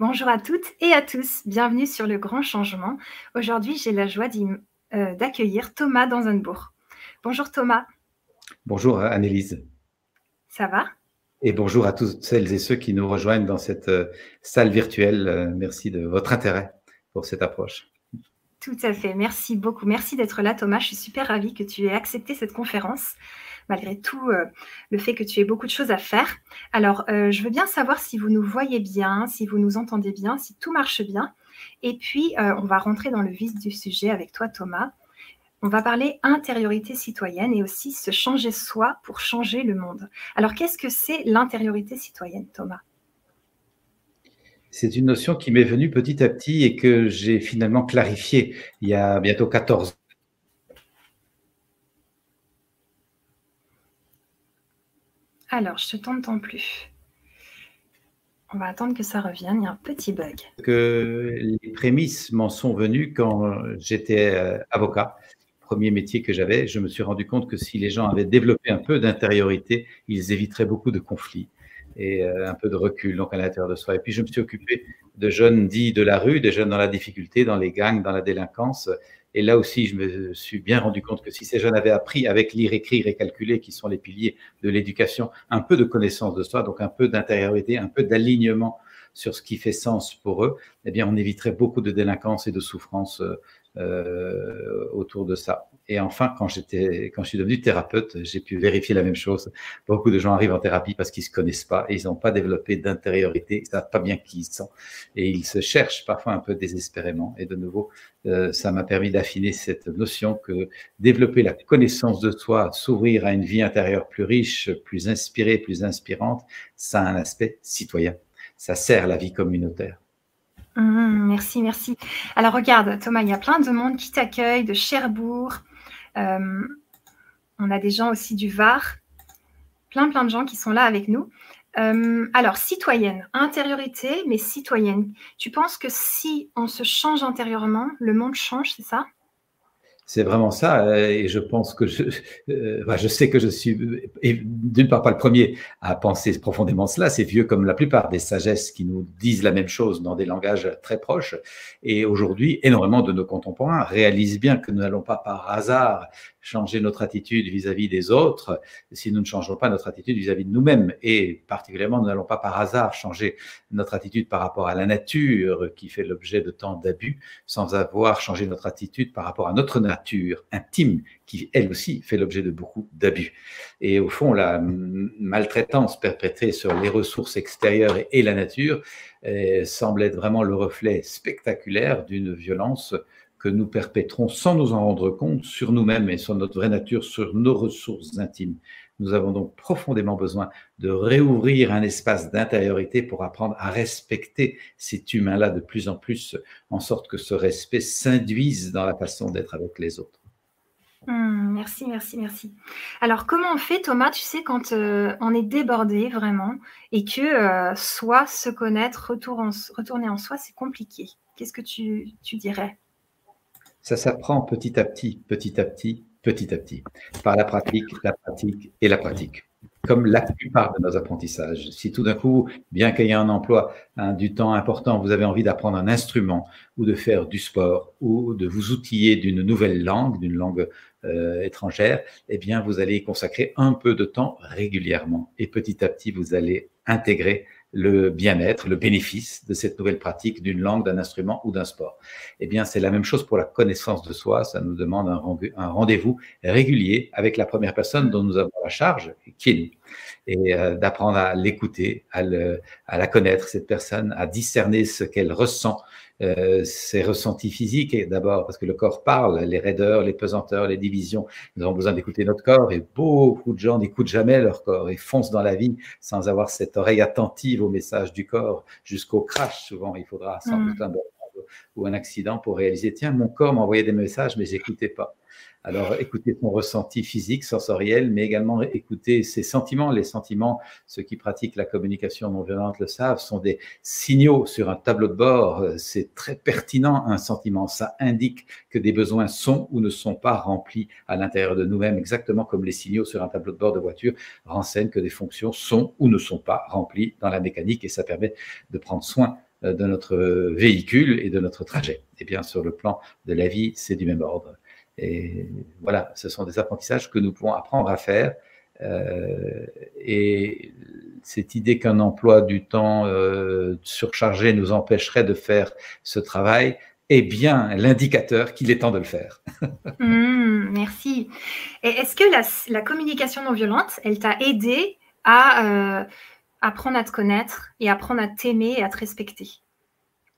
Bonjour à toutes et à tous, bienvenue sur le grand changement. Aujourd'hui, j'ai la joie euh, d'accueillir Thomas Danzenbourg. Bonjour Thomas. Bonjour Annelise. Ça va? Et bonjour à toutes celles et ceux qui nous rejoignent dans cette euh, salle virtuelle. Euh, merci de votre intérêt pour cette approche. Tout à fait, merci beaucoup. Merci d'être là Thomas. Je suis super ravie que tu aies accepté cette conférence malgré tout euh, le fait que tu aies beaucoup de choses à faire. Alors, euh, je veux bien savoir si vous nous voyez bien, si vous nous entendez bien, si tout marche bien. Et puis, euh, on va rentrer dans le vif du sujet avec toi, Thomas. On va parler intériorité citoyenne et aussi se changer soi pour changer le monde. Alors, qu'est-ce que c'est l'intériorité citoyenne, Thomas? C'est une notion qui m'est venue petit à petit et que j'ai finalement clarifiée il y a bientôt 14 Alors, je ne t'entends plus. On va attendre que ça revienne. Il y a un petit bug. Que les prémices m'en sont venues quand j'étais euh, avocat. Premier métier que j'avais, je me suis rendu compte que si les gens avaient développé un peu d'intériorité, ils éviteraient beaucoup de conflits et euh, un peu de recul donc à l'intérieur de soi. Et puis je me suis occupé de jeunes dits de la rue, des jeunes dans la difficulté, dans les gangs, dans la délinquance, et là aussi, je me suis bien rendu compte que si ces jeunes avaient appris avec lire, écrire et calculer, qui sont les piliers de l'éducation, un peu de connaissance de soi, donc un peu d'intériorité, un peu d'alignement sur ce qui fait sens pour eux, eh bien, on éviterait beaucoup de délinquance et de souffrance euh, autour de ça. Et enfin, quand j'étais, quand je suis devenu thérapeute, j'ai pu vérifier la même chose. Beaucoup de gens arrivent en thérapie parce qu'ils se connaissent pas et ils n'ont pas développé d'intériorité, ils savent pas bien qui ils sont et ils se cherchent parfois un peu désespérément. Et de nouveau, euh, ça m'a permis d'affiner cette notion que développer la connaissance de soi, s'ouvrir à une vie intérieure plus riche, plus inspirée, plus inspirante, ça a un aspect citoyen. Ça sert la vie communautaire. Mmh, merci, merci. Alors regarde, Thomas, il y a plein de monde qui t'accueille, de Cherbourg. Euh, on a des gens aussi du Var. Plein, plein de gens qui sont là avec nous. Euh, alors, citoyenne, intériorité, mais citoyenne. Tu penses que si on se change intérieurement, le monde change, c'est ça? C'est vraiment ça, euh, et je pense que je, euh, je sais que je suis, d'une part, pas le premier à penser profondément cela. C'est vieux comme la plupart des sagesses qui nous disent la même chose dans des langages très proches. Et aujourd'hui, énormément de nos contemporains réalisent bien que nous n'allons pas par hasard changer notre attitude vis-à-vis des autres si nous ne changeons pas notre attitude vis-à-vis de nous-mêmes. Et particulièrement, nous n'allons pas par hasard changer notre attitude par rapport à la nature qui fait l'objet de tant d'abus sans avoir changé notre attitude par rapport à notre nature intime qui, elle aussi, fait l'objet de beaucoup d'abus. Et au fond, la maltraitance perpétrée sur les ressources extérieures et la nature eh, semble être vraiment le reflet spectaculaire d'une violence que nous perpétrons sans nous en rendre compte sur nous-mêmes et sur notre vraie nature, sur nos ressources intimes. Nous avons donc profondément besoin de réouvrir un espace d'intériorité pour apprendre à respecter cet humain-là de plus en plus, en sorte que ce respect s'induise dans la façon d'être avec les autres. Hum, merci, merci, merci. Alors, comment on fait, Thomas, tu sais, quand euh, on est débordé vraiment et que euh, soit se connaître, retourner en soi, c'est compliqué? Qu'est-ce que tu dirais? Ça s'apprend petit à petit, petit à petit, petit à petit, par la pratique, la pratique et la pratique. Comme la plupart de nos apprentissages. Si tout d'un coup, bien qu'il y ait un emploi hein, du temps important, vous avez envie d'apprendre un instrument ou de faire du sport ou de vous outiller d'une nouvelle langue, d'une langue euh, étrangère, eh bien, vous allez y consacrer un peu de temps régulièrement. Et petit à petit, vous allez intégrer le bien-être, le bénéfice de cette nouvelle pratique d'une langue, d'un instrument ou d'un sport. Eh bien, c'est la même chose pour la connaissance de soi. Ça nous demande un rendez-vous régulier avec la première personne dont nous avons la charge, qui est nous. Et euh, d'apprendre à l'écouter, à, à la connaître, cette personne, à discerner ce qu'elle ressent, euh, ses ressentis physiques, d'abord parce que le corps parle, les raideurs, les pesanteurs, les divisions, nous avons besoin d'écouter notre corps et beaucoup de gens n'écoutent jamais leur corps et foncent dans la vie sans avoir cette oreille attentive au message du corps jusqu'au crash. Souvent, il faudra sans mm. doute un ou un accident pour réaliser, tiens, mon corps m'envoyait des messages, mais j'écoutais pas. Alors, écouter son ressenti physique, sensoriel, mais également écouter ses sentiments. Les sentiments, ceux qui pratiquent la communication non violente le savent, sont des signaux sur un tableau de bord. C'est très pertinent, un sentiment. Ça indique que des besoins sont ou ne sont pas remplis à l'intérieur de nous-mêmes, exactement comme les signaux sur un tableau de bord de voiture renseignent que des fonctions sont ou ne sont pas remplies dans la mécanique et ça permet de prendre soin de notre véhicule et de notre trajet. Et bien, sur le plan de la vie, c'est du même ordre. Et voilà, ce sont des apprentissages que nous pouvons apprendre à faire. Euh, et cette idée qu'un emploi du temps euh, surchargé nous empêcherait de faire ce travail est bien l'indicateur qu'il est temps de le faire. Mmh, merci. Et est-ce que la, communication non violente, elle t'a aidé à euh, apprendre à te connaître et apprendre à t'aimer et à te respecter?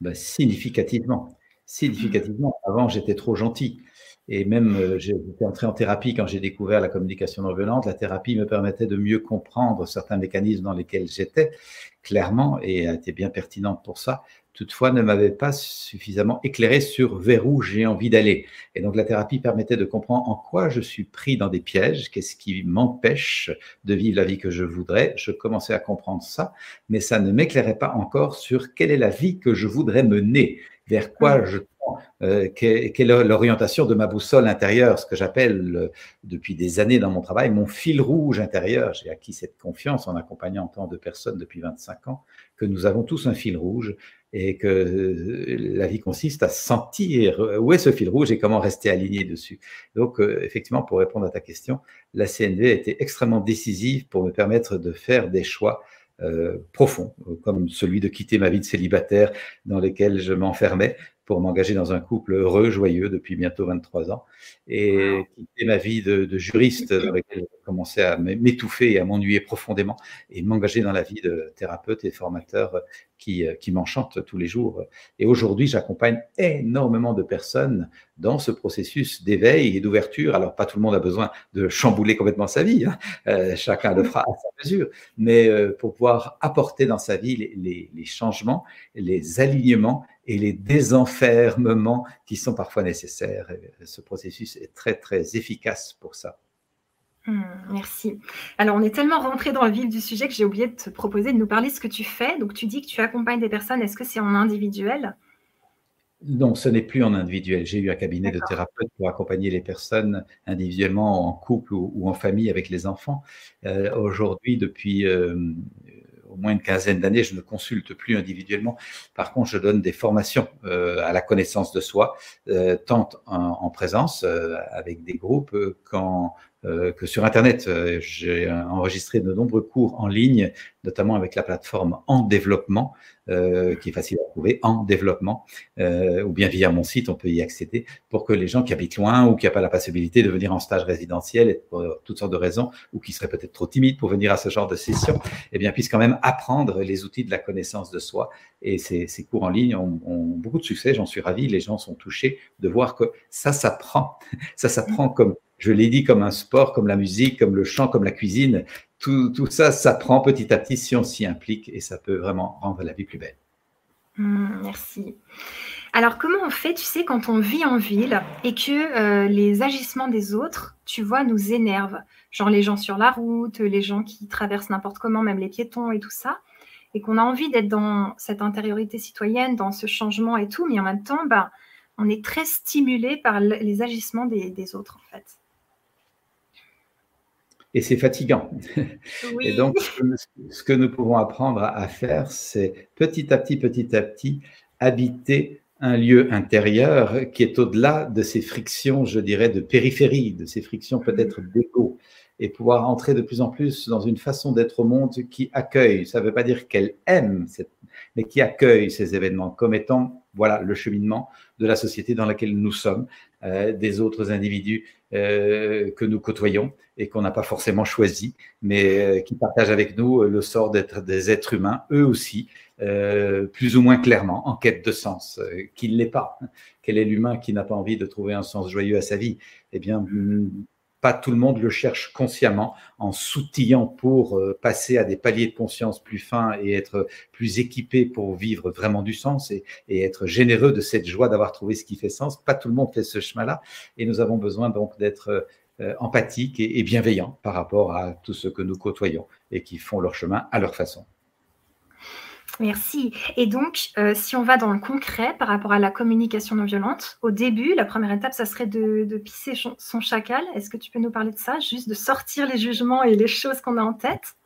Ben, Significativement. Significativement. Avant, j'étais trop gentil. Et même, euh, j'étais entré en thérapie quand j'ai découvert la communication non violente. La thérapie me permettait de mieux comprendre certains mécanismes dans lesquels j'étais, clairement, et a été bien pertinente pour ça. Toutefois, ne m'avait pas suffisamment éclairé sur vers où j'ai envie d'aller. Et donc, la thérapie permettait de comprendre en quoi je suis pris dans des pièges, qu'est-ce qui m'empêche de vivre la vie que je voudrais. Je commençais à comprendre ça, mais ça ne m'éclairait pas encore sur quelle est la vie que je voudrais mener, vers quoi mmh. je euh, quelle est l'orientation de ma boussole intérieure, ce que j'appelle euh, depuis des années dans mon travail mon fil rouge intérieur. J'ai acquis cette confiance en accompagnant tant de personnes depuis 25 ans que nous avons tous un fil rouge et que euh, la vie consiste à sentir où est ce fil rouge et comment rester aligné dessus. Donc, effectivement, pour répondre à ta question, la CNV a été extrêmement décisive pour me permettre de faire des choix profonds, comme celui de quitter ma vie de célibataire dans lequel je m'enfermais pour m'engager dans un couple heureux, joyeux depuis bientôt 23 ans et quitter ma vie de, juriste dans laquelle j'ai commencé à m'étouffer et à m'ennuyer profondément et m'engager dans la vie de thérapeute et formateur qui, qui m'enchante tous les jours. Et aujourd'hui, j'accompagne énormément de personnes dans ce processus d'éveil et d'ouverture. Alors, pas tout le monde a besoin de chambouler complètement sa vie, hein. euh, chacun le fera à sa mesure, mais euh, pour pouvoir apporter dans sa vie les, les changements, les alignements et les désenfermements qui sont parfois nécessaires. ce processus est très, très efficace pour ça. Hmm, merci. Alors, on est tellement rentré dans le vif du sujet que j'ai oublié de te proposer de nous parler de ce que tu fais. Donc, tu dis que tu accompagnes des personnes. Est-ce que c'est en individuel? Non, ce n'est plus en individuel. J'ai eu un cabinet de thérapeute pour accompagner les personnes individuellement, en couple ou, en famille avec les enfants. Euh, aujourd'hui, depuis euh, au moins une quinzaine d'années, je ne consulte plus individuellement. Par contre, je donne des formations euh, à la connaissance de soi, euh, tant en, présence euh, avec des groupes qu'en que sur Internet. Euh, j'ai enregistré de nombreux cours en ligne, notamment avec la plateforme En Développement, euh, qui est facile à trouver, En Développement, ou bien via mon site, on peut y accéder, pour que les gens qui habitent loin ou qui n'ont pas la possibilité de venir en stage résidentiel, pour toutes sortes de raisons, ou qui seraient peut-être trop timides pour venir à ce genre de session, eh bien, puissent quand même apprendre les outils de la connaissance de soi. Et ces, ces cours en ligne ont, ont beaucoup de succès, j'en suis ravi. Les gens sont touchés de voir que ça s'apprend. Ça s'apprend comme je l'ai dit, comme un sport, comme la musique, comme le chant, comme la cuisine. Tout, tout ça s'apprend petit à petit si on s'y implique et ça peut vraiment rendre la vie plus belle. Mmh, merci. Alors, comment on fait, tu sais, quand on vit en ville et que euh, les agissements des autres, tu vois, nous énervent? Genre les gens sur la route, les gens qui traversent n'importe comment, même les piétons et tout ça. Et qu'on a envie d'être dans cette intériorité citoyenne, dans ce changement et tout, mais en même temps, bah, on est très stimulé par les agissements des autres, en fait et c'est fatigant. Et donc, ce que nous pouvons apprendre à faire, c'est petit à petit, petit à petit, habiter un lieu intérieur qui est au-delà de ces frictions, je dirais, de périphérie, de ces frictions peut-être d'égo, et pouvoir entrer de plus en plus dans une façon d'être au monde qui accueille. Ça ne veut pas dire qu'elle aime, mais qui accueille ces événements comme étant voilà le cheminement de la société dans laquelle nous sommes, euh, des autres individus euh, que nous côtoyons et qu'on n'a pas forcément choisi, mais euh, qui partagent avec nous le sort d'être des êtres humains, eux aussi, plus ou moins clairement, en quête de sens, qui ne l'est pas. Quel est l'humain qui n'a pas envie de trouver un sens joyeux à sa vie? Eh bien, pas tout le monde le cherche consciemment en s'outillant pour euh, passer à des paliers de conscience plus fins et être plus équipé pour vivre vraiment du sens et, être généreux de cette joie d'avoir trouvé ce qui fait sens. Pas tout le monde fait ce chemin-là et nous avons besoin donc d'être euh, empathiques et, bienveillants par rapport à tous ceux que nous côtoyons et qui font leur chemin à leur façon. Merci. Et donc, euh, si on va dans le concret par rapport à la communication non violente, au début, la première étape, ça serait de, pisser son chacal. Est-ce que tu peux nous parler de ça Juste de sortir les jugements et les choses qu'on a en tête?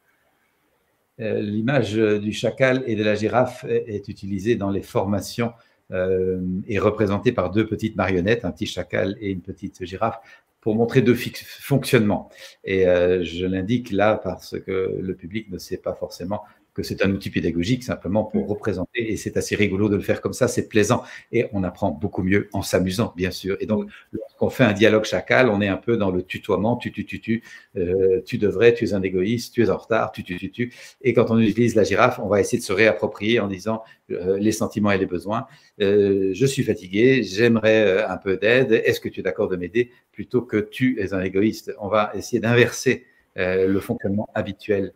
L'image du chacal et de la girafe est, utilisée dans les formations et représentée par deux petites marionnettes, un petit chacal et une petite girafe, pour montrer deux fonctionnements. Et je l'indique là parce que le public ne sait pas forcément que c'est un outil pédagogique simplement pour mm. représenter et c'est assez rigolo de le faire comme ça, c'est plaisant et on apprend beaucoup mieux en s'amusant, bien sûr. Et donc, lorsqu'on fait un dialogue chacal, on est un peu dans le tutoiement, tu, tu, tu, tu, euh, tu devrais, tu es un égoïste, tu es en retard, tu, tu, tu, tu. Et quand on utilise la girafe, on va essayer de se réapproprier en disant euh, les sentiments et les besoins. Euh, je suis fatigué, j'aimerais un peu d'aide, est-ce que tu es d'accord de m'aider plutôt que tu es un égoïste? On va essayer d'inverser le fonctionnement habituel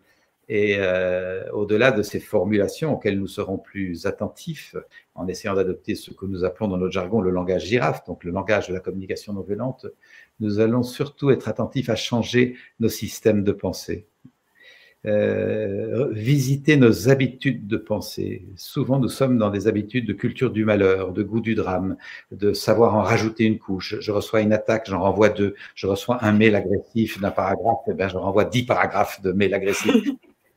et euh, au-delà de ces formulations auxquelles nous serons plus attentifs, en essayant d'adopter ce que nous appelons dans notre jargon le langage girafe, donc le langage de la communication non violente, nous allons surtout être attentifs à changer nos systèmes de pensée. Euh, visiter nos habitudes de pensée. Souvent, nous sommes dans des habitudes de culture du malheur, de goût du drame, de savoir en rajouter une couche. Je reçois une attaque, j'en renvoie deux. Je reçois un mail agressif d'un paragraphe, eh bien, je renvoie dix paragraphes de mail agressif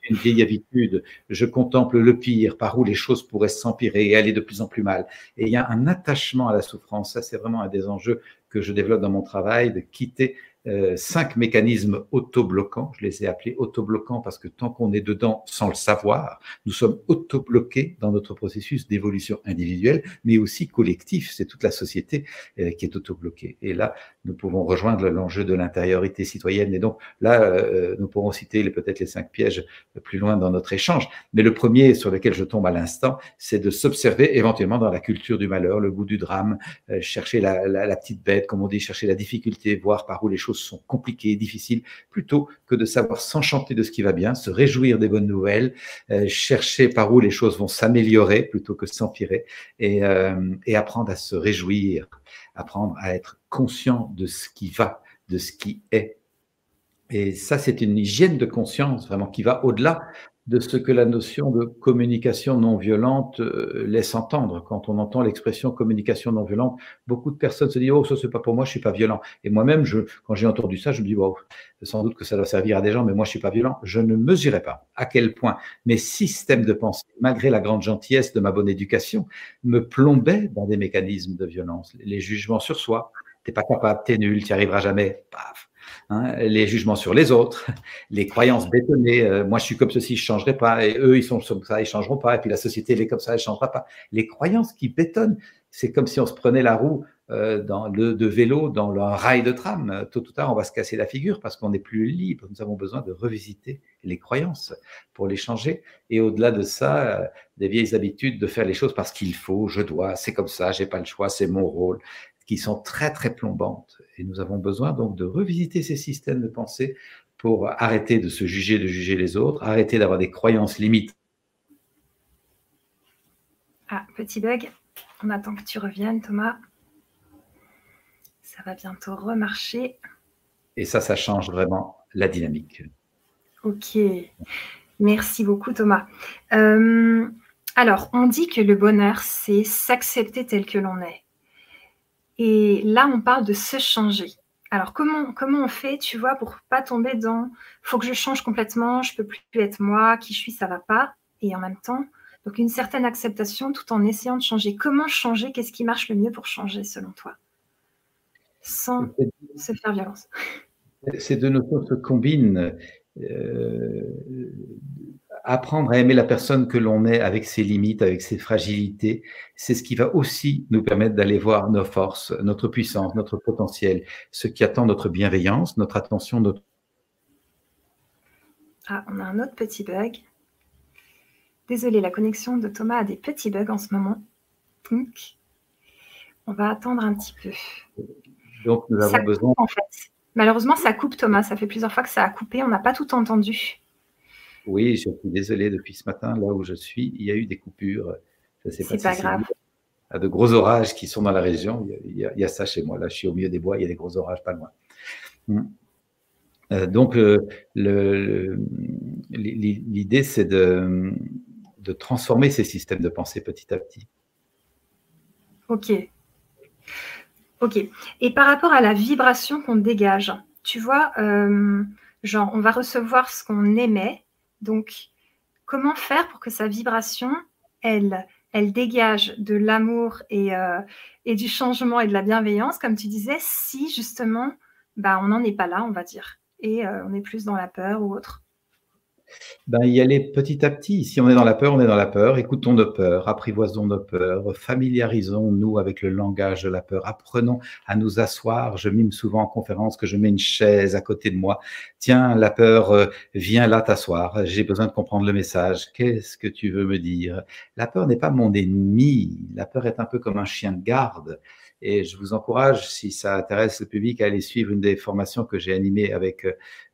une vieille habitude. Je contemple le pire, par où les choses pourraient s'empirer et aller de plus en plus mal. Et il y a un attachement à la souffrance. Ça, c'est vraiment un des enjeux que je développe dans mon travail, de quitter euh, cinq mécanismes autobloquants. Je les ai appelés autobloquants parce que tant qu'on est dedans sans le savoir, nous sommes autobloqués dans notre processus d'évolution individuelle, mais aussi collectif. C'est toute la société euh, qui est autobloquée. Et là, nous pouvons rejoindre l'enjeu de l'intériorité citoyenne. Et donc là, euh, nous pourrons citer peut-être les cinq pièges plus loin dans notre échange. Mais le premier sur lequel je tombe à l'instant, c'est de s'observer éventuellement dans la culture du malheur, le goût du drame, chercher la, la, la petite bête, comme on dit, chercher la difficulté, voir par où les choses sont compliquées, difficiles, plutôt que de savoir s'enchanter de ce qui va bien, se réjouir des bonnes nouvelles, euh, chercher par où les choses vont s'améliorer plutôt que s'empirer, et, euh, et apprendre à se réjouir, apprendre à être conscient de ce qui va, de ce qui est. Et ça, c'est une hygiène de conscience vraiment qui va au-delà de ce que la notion de communication non violente euh, laisse entendre. Quand on entend l'expression communication non violente, beaucoup de personnes se disent oh ça c'est pas pour moi, je suis pas violent. Et moi-même, quand j'ai entendu ça, je me dis wow, sans doute que ça doit servir à des gens, mais moi je suis pas violent. Je ne mesurais pas à quel point mes systèmes de pensée, malgré la grande gentillesse de ma bonne éducation, me plombaient dans des mécanismes de violence. Les jugements sur soi, t'es pas capable, t'es nul, tu n'y arriveras jamais. Paf Hein, les jugements sur les autres, les croyances bétonnées. Euh, moi, je suis comme ceci, je ne changerai pas. Et eux, ils sont comme ça, ils ne changeront pas. Et puis la société, elle est comme ça, elle ne changera pas. Les croyances qui bétonnent, c'est comme si on se prenait la roue euh, dans le, de vélo dans le rail de tram. Tôt ou tard, on va se casser la figure parce qu'on n'est plus libre. Nous avons besoin de revisiter les croyances pour les changer. Et au-delà de ça, euh, des vieilles habitudes de faire les choses parce qu'il faut, je dois, c'est comme ça, j'ai pas le choix, c'est mon rôle qui sont très très plombantes. Et nous avons besoin donc de revisiter ces systèmes de pensée pour arrêter de se juger, de juger les autres, arrêter d'avoir des croyances limites. Ah, petit bug. On attend que tu reviennes, Thomas. Ça va bientôt remarcher. Et ça, ça change vraiment la dynamique. Ok. Merci beaucoup, Thomas. Euh, alors, on dit que le bonheur, c'est s'accepter tel que l'on est. Et là, on parle de se changer. Alors, comment, comment on fait, tu vois, pour pas tomber dans faut que je change complètement, je peux plus être moi, qui je suis, ça va pas. Et en même temps, donc une certaine acceptation tout en essayant de changer. Comment changer? Qu'est-ce qui marche le mieux pour changer selon toi? Sans se faire violence. Ces deux notions se combinent. Euh, apprendre à aimer la personne que l'on est avec ses limites, avec ses fragilités, c'est ce qui va aussi nous permettre d'aller voir nos forces, notre puissance, notre potentiel, ce qui attend notre bienveillance, notre attention, notre... Ah, on a un autre petit bug. Désolée, la connexion de Thomas a des petits bugs en ce moment. Donc, on va attendre un petit peu. Donc, nous avons besoin... en fait. Malheureusement, ça coupe, Thomas. Ça fait plusieurs fois que ça a coupé. On n'a pas tout entendu. Oui, je suis désolé depuis ce matin, là où je suis, il y a eu des coupures. Je sais pas, pas grave. Il y a de gros orages qui sont dans la région. Il y, a, ça chez moi. Là, je suis au milieu des bois, il y a des gros orages pas loin. Hmm. Euh, donc, euh, l'idée, c'est de, de transformer ces systèmes de pensée petit à petit. Ok. Ok. Et par rapport à la vibration qu'on dégage, tu vois, euh, genre, on va recevoir ce qu'on émet donc, comment faire pour que sa vibration, elle, elle dégage de l'amour et, euh, et du changement et de la bienveillance, comme tu disais, si justement, bah, on n'en est pas là, on va dire, et euh, on est plus dans la peur ou autre? Ben, y aller petit à petit. Si on est dans la peur, on est dans la peur. Écoutons nos peurs, apprivoisons nos peurs, familiarisons-nous avec le langage de la peur, apprenons à nous asseoir. Je mime souvent en conférence que je mets une chaise à côté de moi. Tiens, la peur, euh, viens là t'asseoir. J'ai besoin de comprendre le message. Qu'est-ce que tu veux me dire? La peur n'est pas mon ennemi. La peur est un peu comme un chien de garde. Et je vous encourage, si ça intéresse le public, à aller suivre une des formations que j'ai animées avec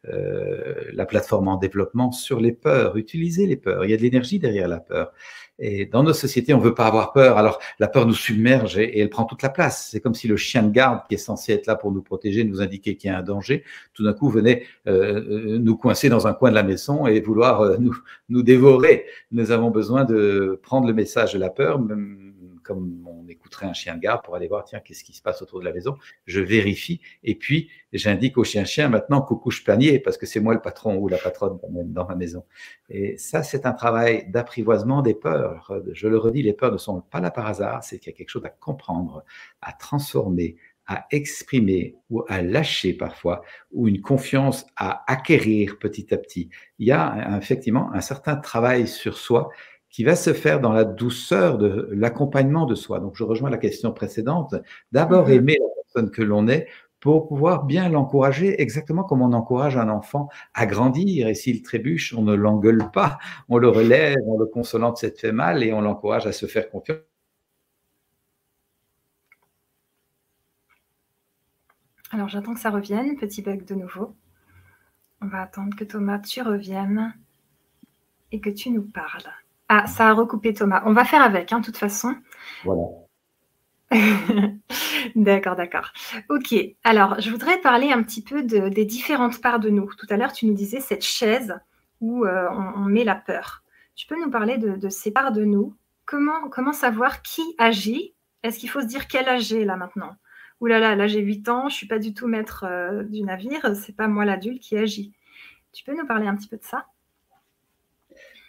euh, la plateforme en développement sur les peurs. Utilisez les peurs. Il y a de l'énergie derrière la peur. Et dans nos sociétés, on veut pas avoir peur. Alors la peur nous submerge et, elle prend toute la place. C'est comme si le chien de garde qui est censé être là pour nous protéger, nous indiquer qu'il y a un danger, tout d'un coup venait euh, euh, nous coincer dans un coin de la maison et vouloir euh, nous, nous dévorer. Nous avons besoin de prendre le message de la peur, comme on écouterait un chien de garde pour aller voir, tiens, qu'est-ce qui se passe autour de la maison? Je vérifie et puis j'indique au chien-chien maintenant qu'au couche panier parce que c'est moi le patron ou la patronne dans ma maison. Et ça, c'est un travail d'apprivoisement des peurs. Je le redis, les peurs ne sont pas là par hasard, c'est qu'il y a quelque chose à comprendre, à transformer, à exprimer ou à lâcher parfois, ou une confiance à acquérir petit à petit. Il y a effectivement un certain travail sur soi qui va se faire dans la douceur de l'accompagnement de soi. Donc, je rejoins la question précédente. D'abord, mhm. aimer la personne que l'on est pour pouvoir bien l'encourager, exactement comme on encourage un enfant à grandir. Et s'il trébuche, on ne l'engueule pas, on le relève, on le consolant de cette fait mal et on l'encourage à se faire confiance. Alors, j'attends que ça revienne. Petit bug de nouveau. On va attendre que Thomas, tu reviennes et que tu nous parles. Ah, ça a recoupé Thomas. On va faire avec, hein, de toute façon. Voilà. d'accord, d'accord. Ok, alors je voudrais parler un petit peu des différentes parts de nous. Tout à l'heure, tu nous disais cette chaise où euh, on, met la peur. Tu peux nous parler de, ces parts de nous? Comment, comment savoir qui agit? Est-ce qu'il faut se dire quel âge j'ai là maintenant? Ouh là là, là j'ai 8 ans, je ne suis pas du tout maître euh, du navire, c'est pas moi l'adulte qui agit. Tu peux nous parler un petit peu de ça?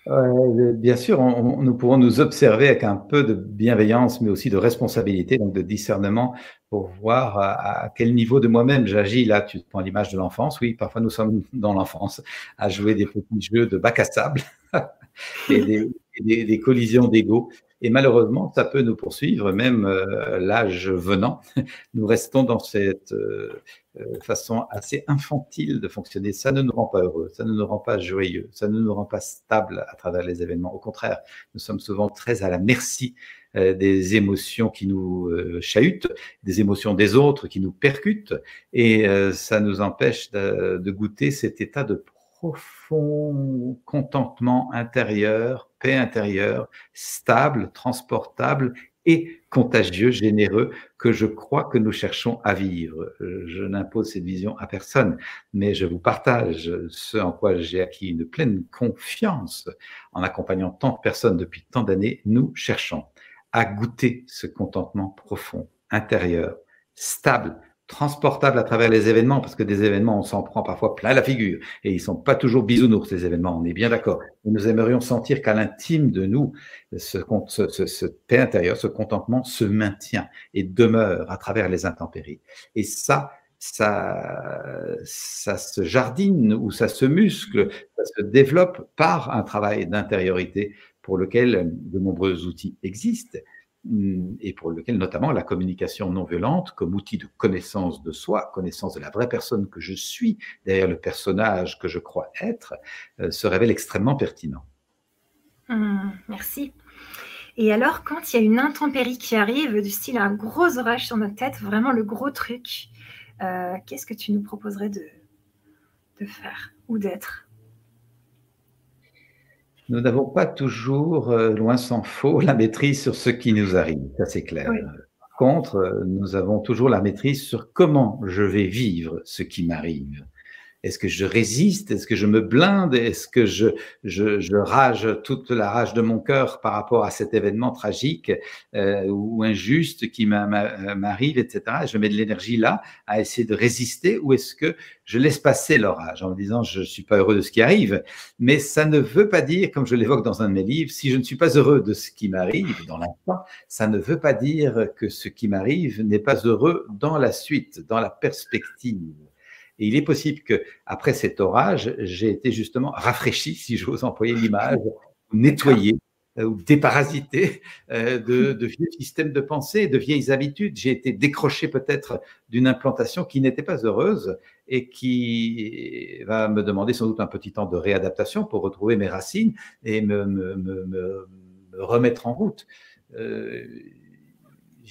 Bien sûr, nous pourrons nous observer avec un peu de bienveillance, mais aussi de responsabilité, donc de discernement, pour voir à, quel niveau de moi-même j'agis. Là, tu prends l'image de l'enfance. Oui, parfois nous sommes dans l'enfance à jouer des petits jeux de bac à sable et des collisions d'ego. Et malheureusement, ça peut nous poursuivre, même euh, l'âge venant. Nous restons dans cette euh, euh, façon assez infantile de fonctionner. Ça ne nous rend pas heureux, ça ne nous rend pas joyeux, ça ne nous rend pas stable à travers les événements. Au contraire, nous sommes souvent très à la merci des émotions qui nous chahutent, des émotions des autres qui nous percutent, et ça nous empêche de, de goûter cet état de profond contentement intérieur, paix intérieure, stable, transportable et contagieux, généreux, que je crois que nous cherchons à vivre. Je n'impose cette vision à personne, mais je vous partage ce en quoi j'ai acquis une pleine confiance en accompagnant tant de personnes depuis tant d'années. Nous cherchons à goûter ce contentement profond, intérieur, stable, transportable à travers les événements, parce que des événements, on s'en prend parfois plein la figure, et ils sont pas toujours bisounours, ces événements, on est bien d'accord. Nous aimerions sentir qu'à l'intime de nous, ce, ce, ce, ce, paix intérieur, ce contentement se maintient et demeure à travers les intempéries. Et ça, ça, ça se jardine ou ça se muscle, ça se développe par un travail d'intériorité pour lequel de nombreux outils existent et pour lequel notamment la communication non violente comme outil de connaissance de soi, connaissance de la vraie personne que je suis derrière le personnage que je crois être, euh, se révèle extrêmement pertinent. Hum, merci. Et alors, quand il y a une intempérie qui arrive, du style un gros orage sur notre tête, vraiment le gros truc, euh, qu'est-ce que tu nous proposerais de faire ou d'être? Nous n'avons pas toujours, euh, loin s'en faut, la maîtrise sur ce qui nous arrive, ça c'est clair. Par contre, euh, nous avons toujours la maîtrise sur comment je vais vivre ce qui m'arrive. Est-ce que je résiste? Est-ce que je me blinde? Est-ce que je, rage toute la rage de mon cœur par rapport à cet événement tragique euh, ou injuste qui m'arrive, etc. Je mets de l'énergie là à essayer de résister ou est-ce que je laisse passer l'orage en me disant je ne suis pas heureux de ce qui arrive? Mais ça ne veut pas dire, comme je l'évoque dans un de mes livres, si je ne suis pas heureux de ce qui m'arrive dans l'instant, ça ne veut pas dire que ce qui m'arrive n'est pas heureux dans la suite, dans la perspective. Et il est possible que après cet orage, j'ai été justement rafraîchi, si j'ose employer l'image, nettoyé euh, ou déparasité euh, de, de, vieux systèmes de pensée, de vieilles habitudes. J'ai été décroché peut-être d'une implantation qui n'était pas heureuse et qui va me demander sans doute un petit temps de réadaptation pour retrouver mes racines et me, me, me, me remettre en route. Euh,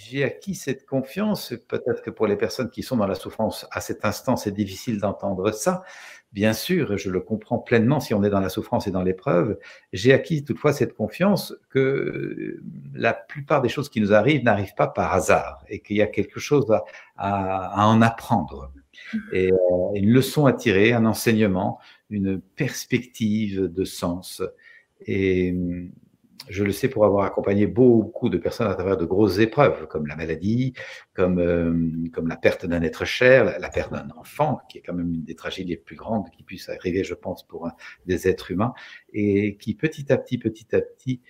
j'ai acquis cette confiance, peut-être que pour les personnes qui sont dans la souffrance à cet instant, c'est difficile d'entendre ça. Bien sûr, je le comprends pleinement si on est dans la souffrance et dans l'épreuve. J'ai acquis toutefois cette confiance que la plupart des choses qui nous arrivent n'arrivent pas par hasard et qu'il y a quelque chose à, à, en apprendre. Et euh, une leçon à tirer, un enseignement, une perspective de sens. Et je le sais pour avoir accompagné beaucoup de personnes à travers de grosses épreuves, comme la maladie, comme, euh, comme la perte d'un être cher, la, perte d'un enfant, qui est quand même une des tragédies les plus grandes qui puissent arriver, je pense, pour des êtres humains, et qui petit à petit, petit à petit,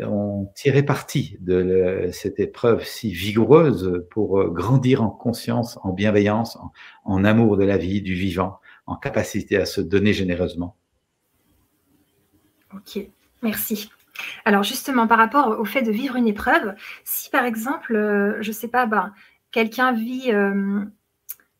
ont tiré parti de cette épreuve si vigoureuse pour euh, grandir en conscience, en bienveillance, en amour de la vie, du vivant, en capacité à se donner généreusement. Ok, merci. Alors justement, par rapport au fait de vivre une épreuve, si par exemple, euh, je sais pas, ben, quelqu'un vit euh,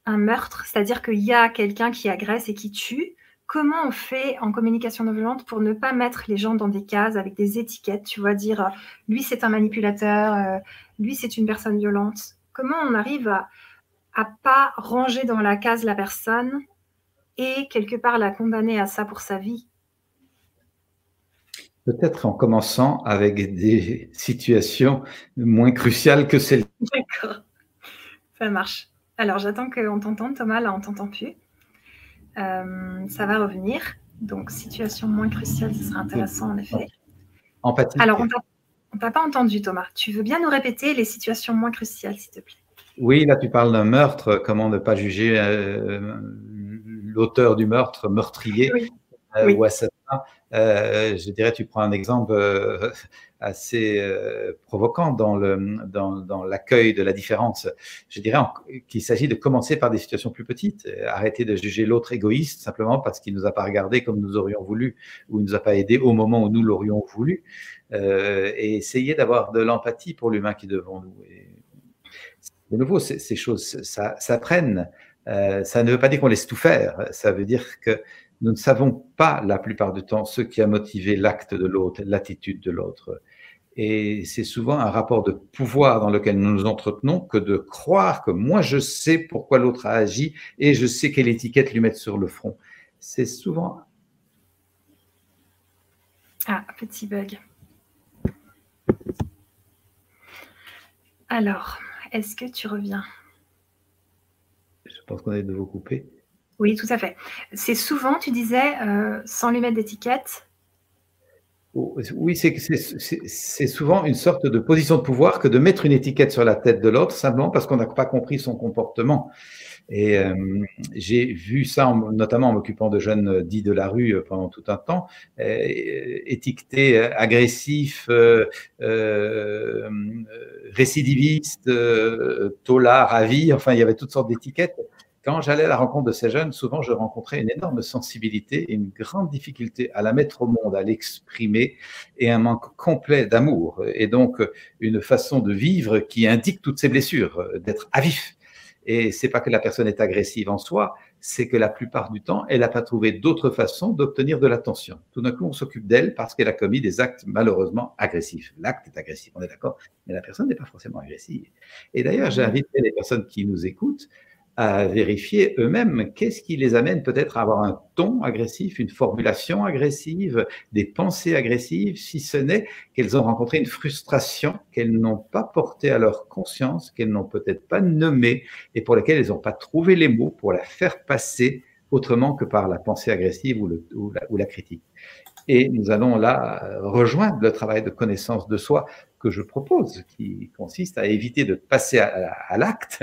un meurtre, c'est-à-dire qu'il y a quelqu'un qui agresse et qui tue, comment on fait en communication non violente pour ne pas mettre les gens dans des cases avec des étiquettes, tu vois, dire euh, lui c'est un manipulateur, lui c'est une personne violente? Comment on arrive à, à pas ranger dans la case la personne et quelque part la condamner à ça pour sa vie? Peut-être en commençant avec des situations moins cruciales que celle D'accord, ça marche. Alors j'attends qu'on t'entende, Thomas, là on t'entend plus. Euh, ça va revenir. Donc situation moins cruciale, ce sera intéressant en effet. Empathie. Alors on t'a pas entendu, Thomas. Tu veux bien nous répéter les situations moins cruciales, s'il te plaît? Oui, là tu parles d'un meurtre. Comment ne pas juger euh, l'auteur du meurtre, meurtrier oui. Euh, ou assassin? Euh, je dirais, tu prends un exemple euh, assez euh, provocant dans l'accueil dans, de la différence. Je dirais qu'il s'agit de commencer par des situations plus petites, arrêter de juger l'autre égoïste simplement parce qu'il nous a pas regardé comme nous aurions voulu ou il nous a pas aidé au moment où nous l'aurions voulu, et essayer d'avoir de l'empathie pour l'humain qui est devant nous. De nouveau, ces, choses s'apprennent. ça ne veut pas dire qu'on laisse tout faire. Ça veut dire que nous ne savons pas la plupart du temps ce qui a motivé l'acte de l'autre, l'attitude de l'autre. Et c'est souvent un rapport de pouvoir dans lequel nous nous entretenons que de croire que moi je sais pourquoi l'autre a agi et je sais quelle étiquette lui mettre sur le front. C'est souvent. Ah, petit bug. Alors, est-ce que tu reviens? Je pense qu'on est de vous couper. Oui, tout à fait. C'est souvent, tu disais, euh, sans lui mettre d'étiquette. Oui, c'est souvent une sorte de position de pouvoir que de mettre une étiquette sur la tête de l'autre simplement parce qu'on n'a pas compris son comportement. Et euh, j'ai vu ça notamment en m'occupant de jeunes dits de la rue euh, pendant tout un temps, étiquetés agressifs, récidivistes, taulards à enfin il y avait toutes sortes d'étiquettes quand j'allais à la rencontre de ces jeunes, souvent je rencontrais une énorme sensibilité et une grande difficulté à la mettre au monde, à l'exprimer, et un manque complet d'amour, et donc une façon de vivre qui indique toutes ces blessures, d'être à vif. Et c'est pas que la personne est agressive en soi, c'est que la plupart du temps, elle n'a pas trouvé d'autre façon d'obtenir de l'attention. Tout d'un coup, on s'occupe d'elle parce qu'elle a commis des actes malheureusement agressifs. L'acte est agressif, on est d'accord, mais la personne n'est pas forcément agressive. Et d'ailleurs, j'invite les personnes qui nous écoutent à vérifier eux-mêmes qu'est-ce qui les amène peut-être à avoir un ton agressif, une formulation agressive, des pensées agressives, si ce n'est qu'elles ont rencontré une frustration qu'elles n'ont pas portée à leur conscience, qu'elles n'ont peut-être pas nommée et pour laquelle elles n'ont pas trouvé les mots pour la faire passer autrement que par la pensée agressive ou, la, critique. Et nous allons là rejoindre le travail de connaissance de soi que je propose, qui consiste à éviter de passer à, l'acte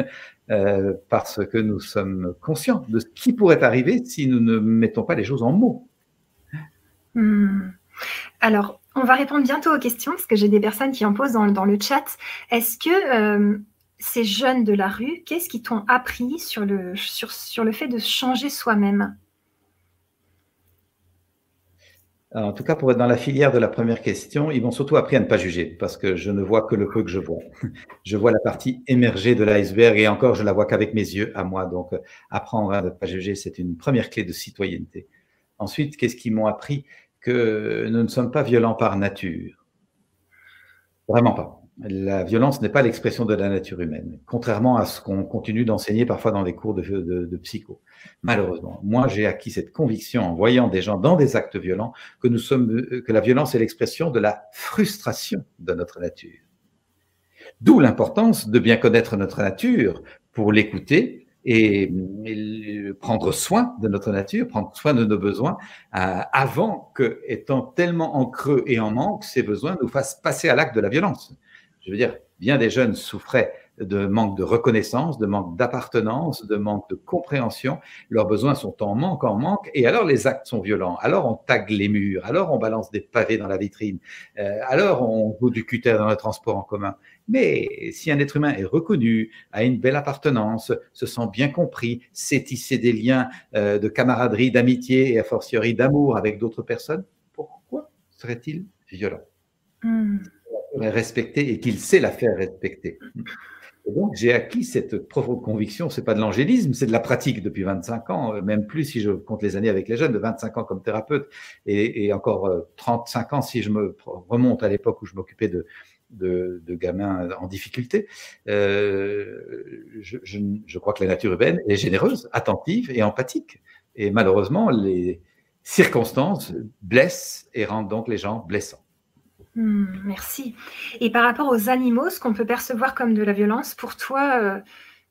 euh, parce que nous sommes conscients de ce qui pourrait arriver si nous ne mettons pas les choses en mots. Hmm. Alors, on va répondre bientôt aux questions parce que j'ai des personnes qui en posent dans, le chat. Est-ce que euh, ces jeunes de la rue, qu'est-ce qu'ils t'ont appris sur le fait de changer soi-même? En tout cas, pour être dans la filière de la première question, ils m'ont surtout appris à ne pas juger, parce que je ne vois que le peu que je vois. Je vois la partie émergée de l'iceberg, et encore, je la vois qu'avec mes yeux à moi. Donc, apprendre à ne pas juger, c'est une première clé de citoyenneté. Ensuite, qu'est-ce qu'ils m'ont appris? Que nous ne sommes pas violents par nature. Vraiment pas la violence n'est pas l'expression de la nature humaine, contrairement à ce qu'on continue d'enseigner parfois dans les cours de, psycho. Malheureusement, moi j'ai acquis cette conviction en voyant des gens dans des actes violents que nous sommes, que la violence est l'expression de la frustration de notre nature. D'où l'importance de bien connaître notre nature pour l'écouter et, prendre soin de notre nature, prendre soin de nos besoins, euh, avant que, étant tellement en creux et en manque, ces besoins nous fassent passer à l'acte de la violence. Je veux dire, bien des jeunes souffraient de manque de reconnaissance, de manque d'appartenance, de manque de compréhension. Leurs besoins sont en manque, en manque, et alors les actes sont violents. Alors on tague les murs, alors on balance des pavés dans la vitrine, euh, alors on joue du cutter dans le transport en commun. Mais si un être humain est reconnu, a une belle appartenance, se sent bien compris, sait tisser des liens euh, de camaraderie, d'amitié et a fortiori d'amour avec d'autres personnes, pourquoi serait-il violent? Hmm respecter et qu'il sait la faire respecter. donc, j'ai acquis cette profonde conviction, c'est pas de l'angélisme, c'est de la pratique depuis 25 ans, euh, même plus si je compte les années avec les jeunes, de 25 ans comme thérapeute et, encore 35 euh, ans si je me remonte à l'époque où je m'occupais de, de, gamins en difficulté. Euh, je, je, crois que la nature humaine est généreuse, attentive et empathique. Et malheureusement, les circonstances blessent et rendent donc les gens blessants. Hmm, merci. Et par rapport aux animaux, ce qu'on peut percevoir comme de la violence, pour toi, euh,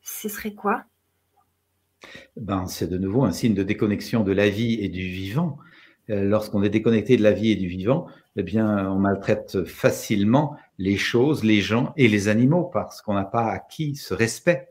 ce serait quoi? Ben, C'est de nouveau un signe de déconnexion de la vie et du vivant. Euh, lorsqu'on est déconnecté de la vie et du vivant, eh bien, on maltraite facilement les choses, les gens et les animaux parce qu'on n'a pas acquis ce respect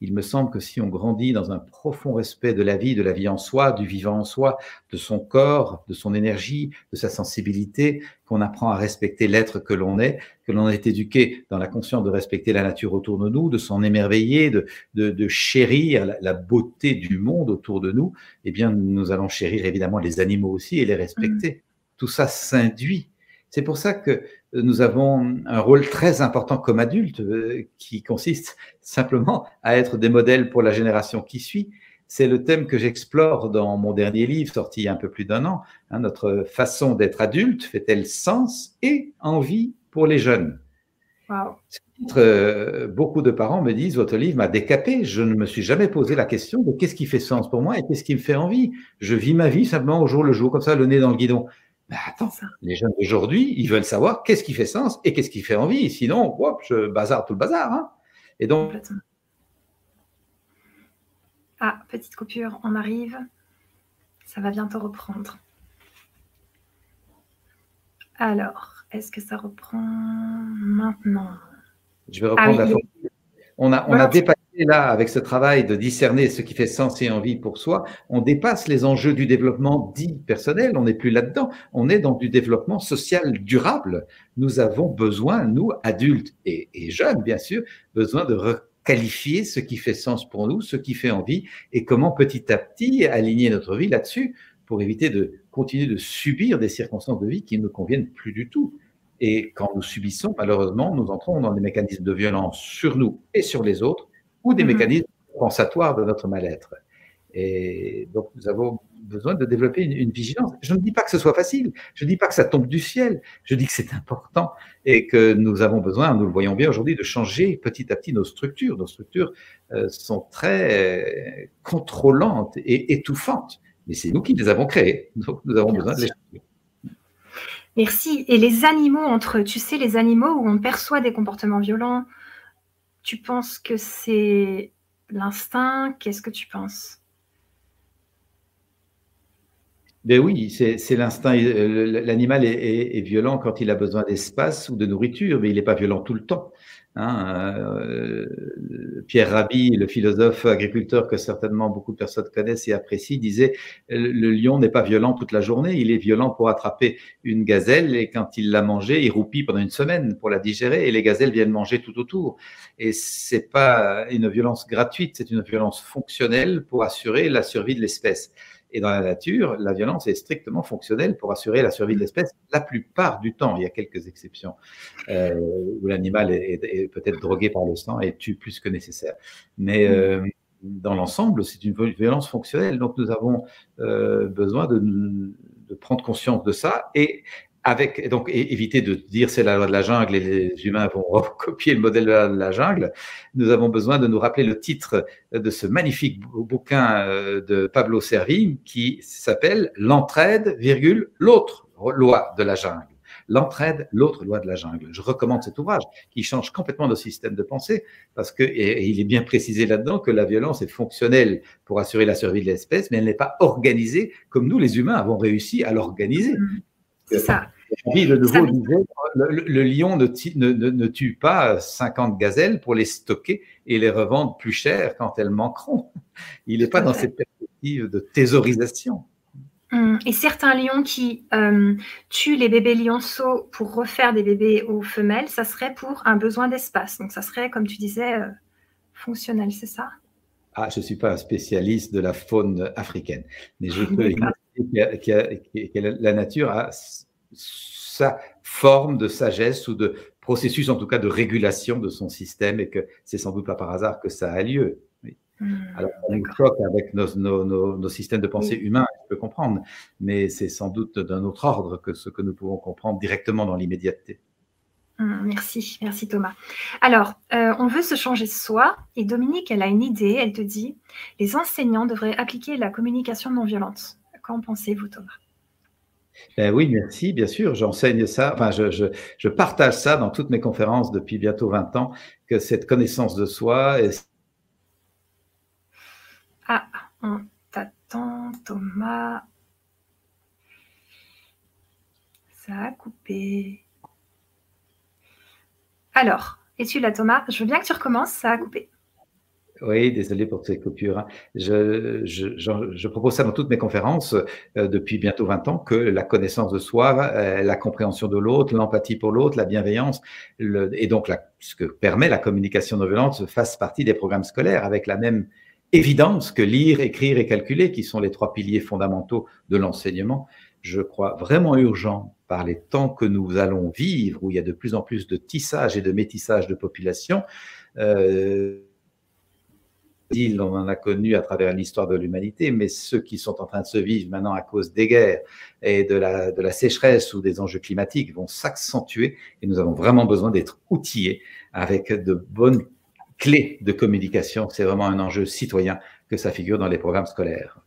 il me semble que si on grandit dans un profond respect de la vie, de la vie en soi, du vivant en soi, de son corps, de son énergie, de sa sensibilité, qu'on apprend à respecter l'être que l'on est, que l'on est éduqué dans la conscience de respecter la nature autour de nous, de s'en émerveiller, de, de, chérir la, beauté du monde autour de nous, eh bien, nous allons chérir évidemment les animaux aussi et les respecter. Mmh. Tout ça s'induit c'est pour ça que nous avons un rôle très important comme adultes euh, qui consiste simplement à être des modèles pour la génération qui suit. C'est le thème que j'explore dans mon dernier livre, sorti il y a un peu plus d'un an. Hein, notre façon d'être adulte fait-elle sens et envie pour les jeunes? Euh, Beaucoup de parents me disent Votre livre m'a décapé. Je ne me suis jamais posé la question de qu'est-ce qui fait sens pour moi et qu'est-ce qui me fait envie? Je vis ma vie simplement au jour le jour, comme ça, le nez dans le guidon. Mais attends, les jeunes d'aujourd'hui, ils veulent savoir qu'est-ce qui fait sens et qu'est-ce qui fait envie. Sinon, hop, je bazar tout le bazar. Hein. Et donc. Ah, petite coupure, on arrive. Ça va bientôt reprendre. Alors, est-ce que ça reprend maintenant? Je vais reprendre ah la On a, on a dépassé là, avec ce travail de discerner ce qui fait sens et envie pour soi, on dépasse les enjeux du développement dit personnel, on n'est plus là-dedans, on est dans du développement social durable. Nous avons besoin, nous, adultes et, jeunes, bien sûr, besoin de requalifier ce qui fait sens pour nous, ce qui fait envie, et comment petit à petit aligner notre vie là-dessus pour éviter de continuer de subir des circonstances de vie qui ne nous conviennent plus du tout. Et quand nous subissons, malheureusement, nous entrons dans des mécanismes de violence sur nous et sur les autres ou des mhm. mécanismes compensatoires de notre mal-être. Et donc, nous avons besoin de développer une, vigilance. Je ne dis pas que ce soit facile, je ne dis pas que ça tombe du ciel, je dis que c'est important et que nous avons besoin, nous le voyons bien aujourd'hui, de changer petit à petit nos structures. Nos structures euh, sont très contrôlantes et étouffantes, mais c'est nous qui les avons créées, donc nous avons besoin de les changer. Merci. Et les animaux entre, tu sais, les animaux où on perçoit des comportements violents, tu penses que c'est l'instinct? Qu'est-ce que tu penses? Ben oui, c'est l'instinct. L'animal est, est, violent quand il a besoin d'espace ou de nourriture, mais il n'est pas violent tout le temps. Hein, euh, Pierre Rabhi, le philosophe agriculteur que certainement beaucoup de personnes connaissent et apprécient, disait le lion n'est pas violent toute la journée, il est violent pour attraper une gazelle et quand il l'a mangée, il roupit pendant une semaine pour la digérer et les gazelles viennent manger tout autour. Et c'est pas une violence gratuite, c'est une violence fonctionnelle pour assurer la survie de l'espèce. Et dans la nature, la violence est strictement fonctionnelle pour assurer la survie de l'espèce la plupart du temps. Il y a quelques exceptions euh, où l'animal est, peut-être drogué par le sang et tue plus que nécessaire. Mais euh, dans l'ensemble, c'est une violence fonctionnelle. Donc nous avons euh, besoin de, de, prendre conscience de ça et avec donc éviter de dire c'est la loi de la jungle et les humains vont copier le modèle de la, jungle. Nous avons besoin de nous rappeler le titre de ce magnifique bouquin euh, de Pablo Servigne qui s'appelle L'entraide, virgule, l'autre loi de la jungle. L'entraide, l'autre loi de la jungle. Je recommande cet ouvrage qui change complètement nos systèmes de pensée parce que, il est bien précisé là-dedans que la violence est fonctionnelle pour assurer la survie de l'espèce, mais elle n'est pas organisée comme nous, les humains, avons réussi à l'organiser. C'est ça le, lion ne, tue pas 50 gazelles pour les stocker et les revendre plus cher quand elles manqueront. Il n'est pas dans cette perspective de thésaurisation. Hum, et certains lions qui euh, tuent les bébés lionceaux pour refaire des bébés aux femelles, ça serait pour un besoin d'espace. Donc ça serait, comme tu disais, euh, fonctionnel, c'est ça? Ah, je ne suis pas un spécialiste de la faune africaine, mais je peux dire que la nature a sa forme de sagesse ou de processus, en tout cas de régulation de son système, et que c'est sans doute pas par hasard que ça a lieu. Hmm, Alors, on choque avec nos, systèmes de pensée humains, je peux comprendre, mais c'est sans doute d'un autre ordre que ce que nous pouvons comprendre directement dans l'immédiateté. Hmm, merci, merci Thomas. Alors, euh, on veut se changer soi et Dominique, elle a une idée, elle te dit, les enseignants devraient appliquer la communication non violente. Qu'en pensez-vous Thomas? Ben oui, merci, bien sûr. J'enseigne ça, je, partage ça dans toutes mes conférences depuis bientôt 20 ans, que cette connaissance de soi. Ah, on t'attend, Thomas. Ça a coupé. Alors, es-tu là, Thomas? Je veux bien que tu recommences, ça a coupé. Oui, désolé pour ces coupures. Hein. Je, propose ça dans toutes mes conférences euh, depuis bientôt 20 ans, que la connaissance de soi, euh, la compréhension de l'autre, l'empathie pour l'autre, la bienveillance, et donc ce que permet la communication non violente fasse partie des programmes scolaires avec la même évidence que lire, écrire et calculer, qui sont les trois piliers fondamentaux de l'enseignement. Je crois vraiment urgent par les temps que nous allons vivre, où il y a de plus en plus de tissage et de métissage de population. Euh, on en a connu à travers l'histoire de l'humanité, mais ceux qui sont en train de se vivre maintenant à cause des guerres et de la, de la sécheresse ou des enjeux climatiques vont s'accentuer et nous avons vraiment besoin d'être outillés avec de bonnes clés de communication. C'est vraiment un enjeu citoyen que ça figure dans les programmes scolaires.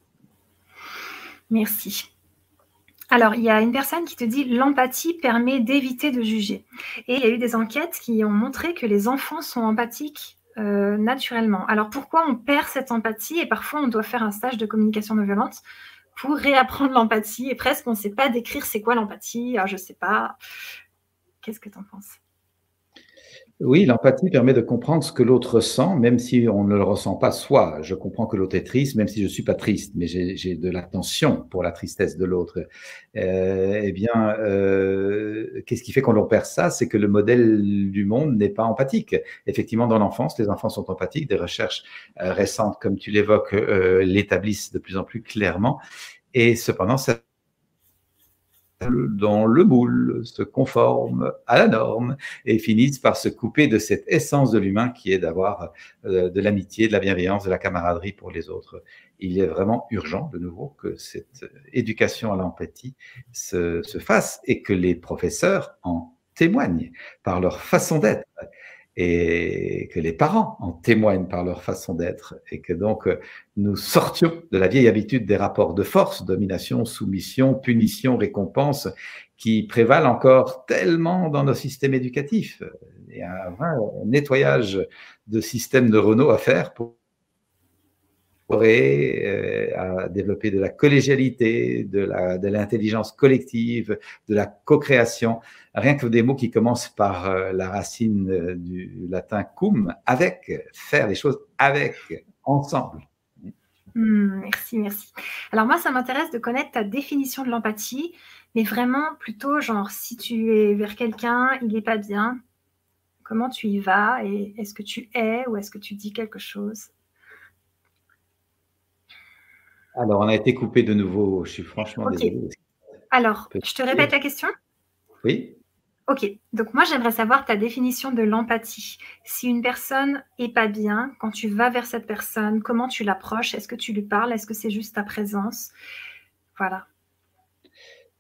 Merci. Alors, il y a une personne qui te dit l'empathie permet d'éviter de juger. Et il y a eu des enquêtes qui ont montré que les enfants sont empathiques euh, naturellement. Alors pourquoi on perd cette empathie et parfois on doit faire un stage de communication non violente pour réapprendre l'empathie et presque on ne sait pas décrire c'est quoi l'empathie, ah, je sais pas. Qu'est-ce que tu en penses? Oui, l'empathie permet de comprendre ce que l'autre ressent, même si on ne le ressent pas soi. Je comprends que l'autre est triste, même si je ne suis pas triste, mais j'ai de l'attention pour la tristesse de l'autre. Euh, eh bien, euh, qu'est-ce qui fait qu'on perd ça? C'est que le modèle du monde n'est pas empathique. Effectivement, dans l'enfance, les enfants sont empathiques. Des recherches euh, récentes, comme tu l'évoques, euh, l'établissent de plus en plus clairement. Et cependant, dans le moule, se conforment à la norme et finissent par se couper de cette essence de l'humain qui est d'avoir euh, de l'amitié, de la bienveillance, de la camaraderie pour les autres. Il est vraiment urgent, de nouveau, que cette éducation à l'empathie se, se fasse et que les professeurs en témoignent par leur façon d'être et que les parents en témoignent par leur façon d'être et que donc euh, nous sortions de la vieille habitude des rapports de force, domination, soumission, punition, récompense, qui prévalent encore tellement dans nos systèmes éducatifs. Il y a un, nettoyage de systèmes neuronaux à faire pour euh, à développer de la collégialité, de l'intelligence collective, de la co-création. Rien que des mots qui commencent par euh, la racine euh, du latin cum, avec, faire les choses avec, ensemble. Hmm, merci, merci. Alors moi, ça m'intéresse de connaître ta définition de l'empathie, mais vraiment plutôt genre si tu es vers quelqu'un, il n'est pas bien, comment tu y vas et est-ce que tu es ou est-ce que tu dis quelque chose? Alors, on a été coupé de nouveau, je suis franchement désolé. Alors, je te répète la question? Oui. Ok, donc moi j'aimerais savoir ta définition de l'empathie. Si une personne est pas bien, quand tu vas vers cette personne, comment tu l'approches? Est-ce que tu lui parles? Est-ce que c'est juste ta présence? Voilà.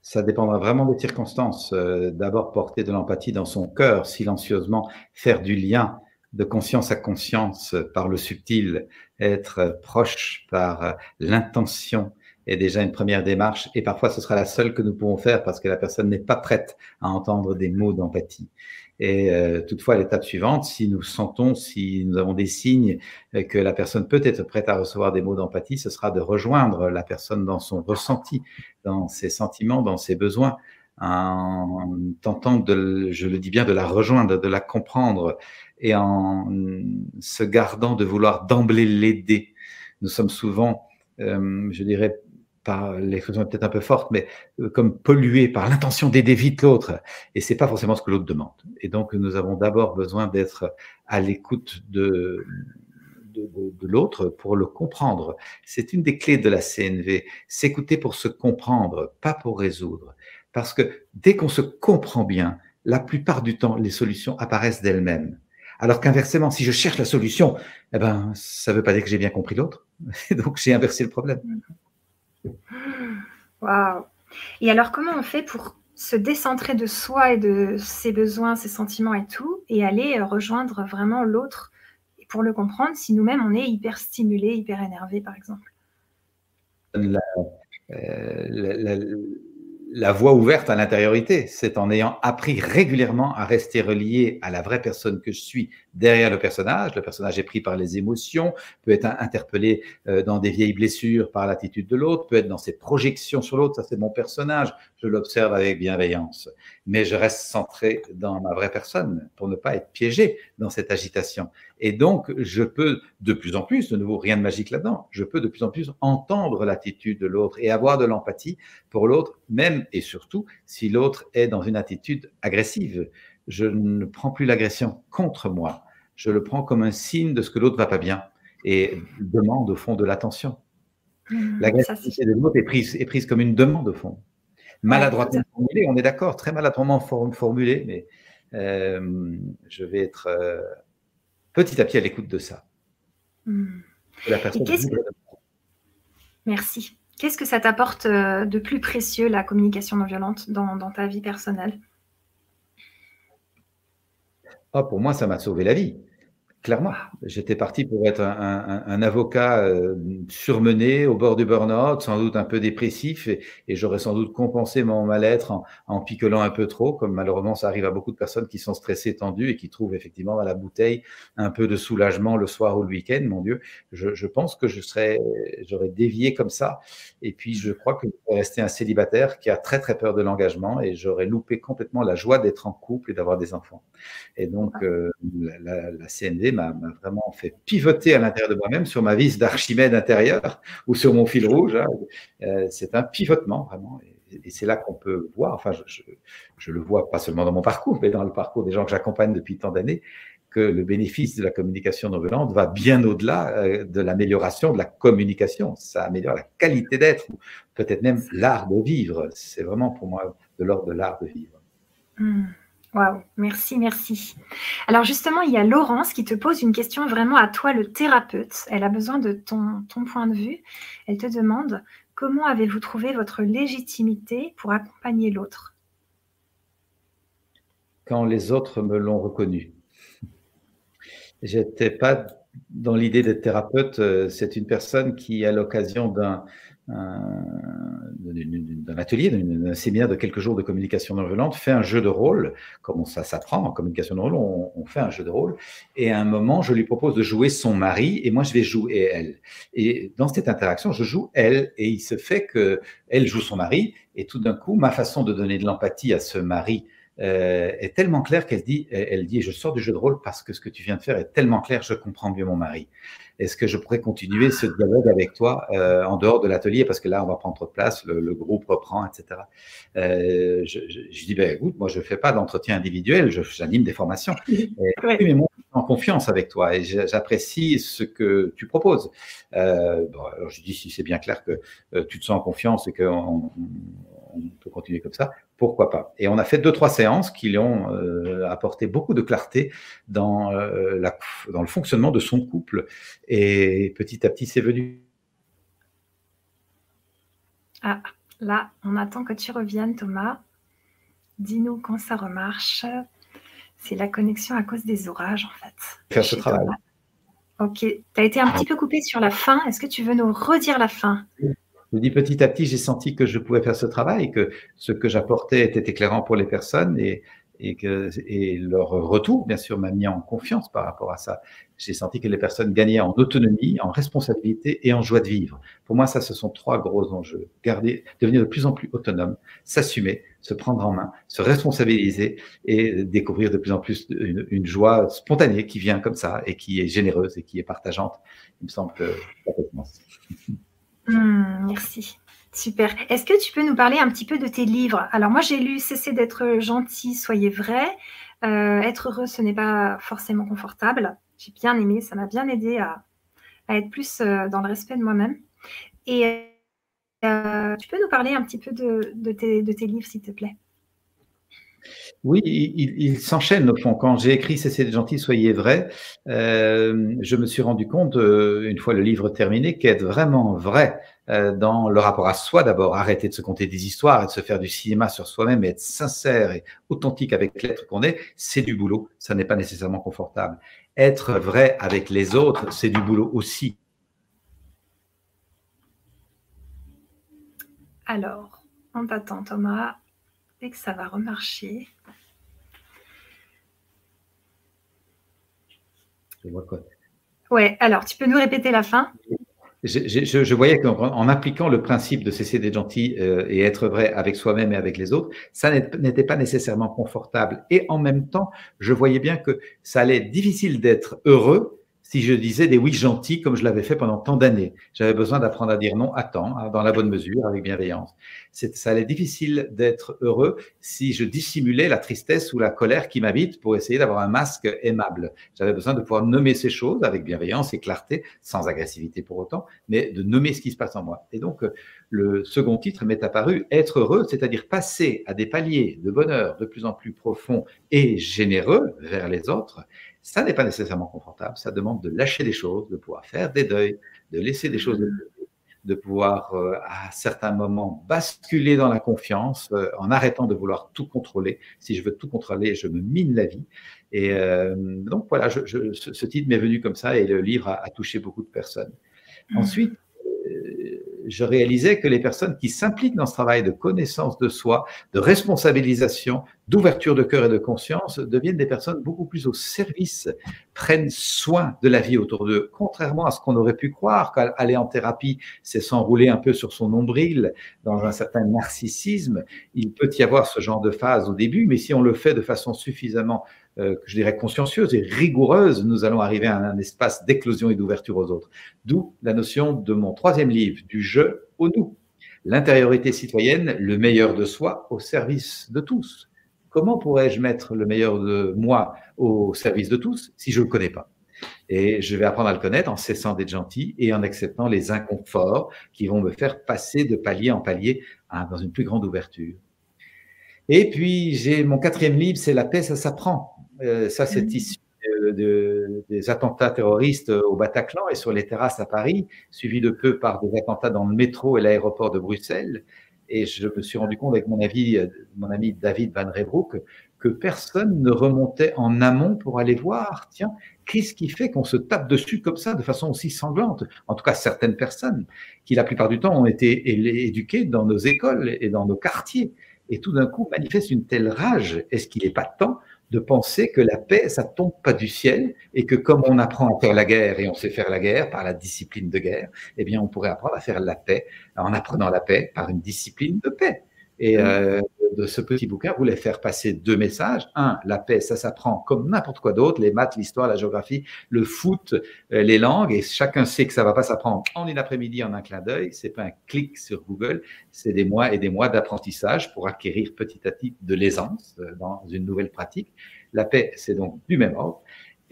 Ça dépendra vraiment des circonstances. Euh, d'abord, porter de l'empathie dans son cœur, silencieusement, faire du lien de conscience à conscience par le subtil, être proche par l'intention est déjà une première démarche et parfois ce sera la seule que nous pouvons faire parce que la personne n'est pas prête à entendre des mots d'empathie. Et euh, toutefois, l'étape suivante, si nous sentons, si nous avons des signes que la personne peut être prête à recevoir des mots d'empathie, ce sera de rejoindre la personne dans son ressenti, dans ses sentiments, dans ses besoins, en tentant de, je le dis bien, de la rejoindre, de la comprendre et en se gardant de vouloir d'emblée l'aider. Nous sommes souvent, euh, je dirais, par l'expression peut-être un peu forte, mais euh, comme pollués par l'intention d'aider vite l'autre. Et c'est pas forcément ce que l'autre demande. Et donc, nous avons d'abord besoin d'être à l'écoute de, de l'autre pour le comprendre. C'est une des clés de la CNV. S'écouter pour se comprendre, pas pour résoudre. Parce que dès qu'on se comprend bien, la plupart du temps, les solutions apparaissent d'elles-mêmes. Alors qu'inversement, si je cherche la solution, eh ben, ça ne veut pas dire que j'ai bien compris l'autre. Donc, j'ai inversé le problème. Waouh Et alors, comment on fait pour se décentrer de soi et de ses besoins, ses sentiments et tout, et aller rejoindre vraiment l'autre pour le comprendre si nous-mêmes on est hyper stimulé, hyper énervé, par exemple? La, euh, la, la voie ouverte à l'intériorité, c'est en ayant appris régulièrement à rester relié à la vraie personne que je suis derrière le personnage. Le personnage est pris par les émotions, peut être interpellé euh, dans des vieilles blessures par l'attitude de l'autre, peut être dans ses projections sur l'autre. Ça, c'est mon personnage. Je l'observe avec bienveillance. Mais je reste centré dans ma vraie personne pour ne pas être piégé dans cette agitation. Et donc, je peux de plus en plus, de nouveau, rien de magique là-dedans, je peux de plus en plus entendre l'attitude de l'autre et avoir de l'empathie pour l'autre, même et surtout si l'autre est dans une attitude agressive. Je ne prends plus l'agression contre moi, je le prends comme un signe de ce que l'autre va pas bien et demande au fond de l'attention. Mmh, L'agressivité de l'autre est prise, est prise comme une demande au fond. Maladroitement formulée, on est d'accord, très maladroitement formulée, mais euh, je vais être euh, petit à petit à l'écoute de ça. Hmm. Merci. Qu'est-ce que ça t'apporte euh, de plus précieux, la communication non violente, dans, dans ta vie personnelle? Oh, Pour moi, ça m'a sauvé la vie. Clairement, j'étais parti pour être un, un, un avocat euh, surmené au bord du burn-out, sans doute un peu dépressif, et, et j'aurais sans doute compensé mon mal-être en, en, picolant un peu trop, comme malheureusement ça arrive à beaucoup de personnes qui sont stressées, tendues et qui trouvent effectivement à la bouteille un peu de soulagement le soir ou le week-end. Mon Dieu, je, je pense que je serais, j'aurais dévié comme ça, et puis je crois que je rester un célibataire qui a très très peur de l'engagement, et j'aurais loupé complètement la joie d'être en couple et d'avoir des enfants. Et donc euh, la, la, la M'a vraiment fait pivoter à l'intérieur de moi-même sur ma vis d'Archimède intérieur ou sur mon fil rouge. Hein. Euh, c'est un pivotement vraiment. Et, c'est là qu'on peut voir, enfin, je, je, le vois pas seulement dans mon parcours, mais dans le parcours des gens que j'accompagne depuis tant d'années, que le bénéfice de la communication non violente va bien au-delà euh, de l'amélioration de la communication. Ça améliore la qualité d'être, peut-être même l'art de vivre. C'est vraiment pour moi de l'ordre de l'art de vivre. Mmh. Waouh, merci, merci. Alors justement, il y a Laurence qui te pose une question vraiment à toi, le thérapeute. Elle a besoin de ton, point de vue. Elle te demande comment avez-vous trouvé votre légitimité pour accompagner l'autre? Quand les autres me l'ont reconnu. J'étais pas dans l'idée d'être thérapeute. C'est une personne qui, à l'occasion d'un d'un atelier, d'un séminaire de quelques jours de communication non violente, fait un jeu de rôle, comme ça s'apprend en communication non violente, on, on, fait un jeu de rôle, et à un moment, je lui propose de jouer son mari, et moi, je vais jouer elle. Et dans cette interaction, je joue elle, et il se fait que elle joue son mari, et tout d'un coup, ma façon de donner de l'empathie à ce mari euh, est tellement claire qu'elle dit, elle dit, je sors du jeu de rôle parce que ce que tu viens de faire est tellement clair, je comprends mieux mon mari. Est-ce que je pourrais continuer ce dialogue avec toi euh, en dehors de l'atelier? Parce que là, on va prendre trop de place, le, groupe reprend, etc. Euh, je, je, dis, ben, écoute, moi, je fais pas d'entretien individuel, j'anime des formations. Et, mais moi, je suis en confiance avec toi et j'apprécie ce que tu proposes. Euh, bon, alors, je dis, si c'est bien clair que euh, tu te sens en confiance et qu'on on peut continuer comme ça, pourquoi pas Et on a fait deux, trois séances qui lui ont euh, apporté beaucoup de clarté dans, euh, la, dans le fonctionnement de son couple. Et petit à petit, c'est venu. Ah, là, on attend que tu reviennes, Thomas. Dis-nous quand ça remarche. C'est la connexion à cause des orages, en fait. Faire ce travail. Ok. Tu as été un petit peu coupé sur la fin. Est-ce que tu veux nous redire la fin? Je dis petit à petit, j'ai senti que je pouvais faire ce travail, que ce que j'apportais était éclairant pour les personnes et, et, que, et leur retour, bien sûr, m'a mis en confiance par rapport à ça. J'ai senti que les personnes gagnaient en autonomie, en responsabilité et en joie de vivre. Pour moi, ça, ce sont trois gros enjeux. Garder, devenir de plus en plus autonome, s'assumer, se prendre en main, se responsabiliser et découvrir de plus en plus une, une, joie spontanée qui vient comme ça et qui est généreuse et qui est partageante. Il me semble que Mmh, merci. Super. Est-ce que tu peux nous parler un petit peu de tes livres? Alors moi j'ai lu Cessez d'être gentil, soyez vrai. Euh, être heureux, ce n'est pas forcément confortable. J'ai bien aimé, ça m'a bien aidé à, être plus euh, dans le respect de moi-même. Et euh, tu peux nous parler un petit peu de tes livres, s'il te plaît? Oui, il, s'enchaîne au fond. Quand j'ai écrit Cessez gentil, soyez vrai, euh, je me suis rendu compte, euh, une fois le livre terminé, qu'être vraiment vrai euh, dans le rapport à soi d'abord, arrêter de se conter des histoires et de se faire du cinéma sur soi-même et être sincère et authentique avec l'être qu'on est, c'est du boulot. Ça n'est pas nécessairement confortable. Être vrai avec les autres, c'est du boulot aussi. Alors, on t'attend Thomas que ça va remarcher. Je vois quoi. Ouais, alors tu peux nous répéter la fin? Je, voyais qu'en appliquant le principe de cesser d'être gentil euh, et être vrai avec soi-même et avec les autres, ça n'était pas nécessairement confortable. Et en même temps, je voyais bien que ça allait être difficile d'être heureux si je disais des oui gentils comme je l'avais fait pendant tant d'années. J'avais besoin d'apprendre à dire non à temps, hein, dans la bonne mesure, avec bienveillance. Ça allait difficile d'être heureux si je dissimulais la tristesse ou la colère qui m'habite pour essayer d'avoir un masque aimable. J'avais besoin de pouvoir nommer ces choses avec bienveillance et clarté, sans agressivité pour autant, mais de nommer ce qui se passe en moi. Et donc, le second titre m'est apparu être heureux, c'est-à-dire passer à des paliers de bonheur de plus en plus profonds et généreux vers les autres ça n'est pas nécessairement confortable. Ça demande de lâcher des choses, de pouvoir faire des deuils, de laisser des choses de de pouvoir euh, à certains moments basculer dans la confiance euh, en arrêtant de vouloir tout contrôler. Si je veux tout contrôler, je me mine la vie. Et euh, donc voilà, je, je, ce, titre m'est venu comme ça et le livre a, a touché beaucoup de personnes. Mmh. Ensuite, je réalisais que les personnes qui s'impliquent dans ce travail de connaissance de soi, de responsabilisation, d'ouverture de cœur et de conscience deviennent des personnes beaucoup plus au service, prennent soin de la vie autour d'eux, contrairement à ce qu'on aurait pu croire qu'aller en thérapie, c'est s'enrouler un peu sur son nombril dans un certain narcissisme. Il peut y avoir ce genre de phase au début, mais si on le fait de façon suffisamment euh, je dirais, consciencieuse et rigoureuse, nous allons arriver à un espace d'éclosion et d'ouverture aux autres. D'où la notion de mon troisième livre, du je au nous. L'intériorité citoyenne, le meilleur de soi au service de tous. Comment pourrais-je mettre le meilleur de moi au service de tous si je ne le connais pas? Et je vais apprendre à le connaître en cessant d'être gentil et en acceptant les inconforts qui vont me faire passer de palier en palier dans une plus grande ouverture. Et puis, j'ai mon quatrième livre, c'est La paix, ça s'apprend. Euh, ça, c'est mmh. issu de, des attentats terroristes au Bataclan et sur les terrasses à Paris, suivi de peu par des attentats dans le métro et l'aéroport de Bruxelles. Et je me suis rendu compte avec mon, avis, mon ami David Van Rebroek que personne ne remontait en amont pour aller voir, tiens, qu'est-ce qui fait qu'on se tape dessus comme ça de façon aussi sanglante? En tout cas, certaines personnes qui, la plupart du temps, ont été éduquées dans nos écoles et dans nos quartiers, et tout d'un coup manifestent une telle rage. Est-ce qu'il n'est pas temps de penser que la paix, ça tombe pas du ciel et que comme on apprend à faire la guerre et on sait faire la guerre par la discipline de guerre, eh bien, on pourrait apprendre à faire la paix en apprenant la paix par une discipline de paix. Et euh, de ce petit bouquin voulait faire passer deux messages. Un, la paix, ça s'apprend comme n'importe quoi d'autre, les maths, l'histoire, la géographie, le foot, euh, les langues, et chacun sait que ça va pas s'apprendre en une après-midi, en un clin d'œil. C'est pas un clic sur Google, c'est des mois et des mois d'apprentissage pour acquérir petit à petit de l'aisance euh, dans une nouvelle pratique. La paix, c'est donc du même ordre.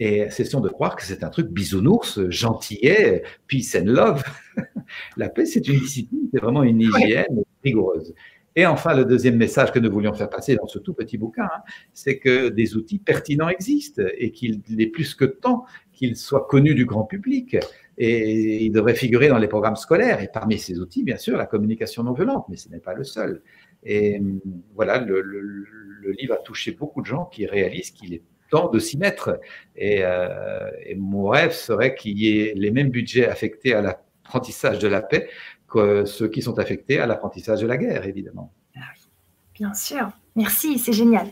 Et c'est de croire que c'est un truc bisounours, gentillet, peace and love. la paix, c'est une discipline, c'est vraiment une hygiène rigoureuse. Et enfin, le deuxième message que nous voulions faire passer dans ce tout petit bouquin, hein, c'est que des outils pertinents existent et qu'il est plus que temps qu'ils soient connus du grand public. Et ils devraient figurer dans les programmes scolaires. Et parmi ces outils, bien sûr, la communication non violente, mais ce n'est pas le seul. Et voilà, le, livre a touché beaucoup de gens qui réalisent qu'il est temps de s'y mettre. Et, euh, et mon rêve serait qu'il y ait les mêmes budgets affectés à l'apprentissage de la paix ceux qui sont affectés à l'apprentissage de la guerre, évidemment. Ah bien sûr. Merci, c'est génial.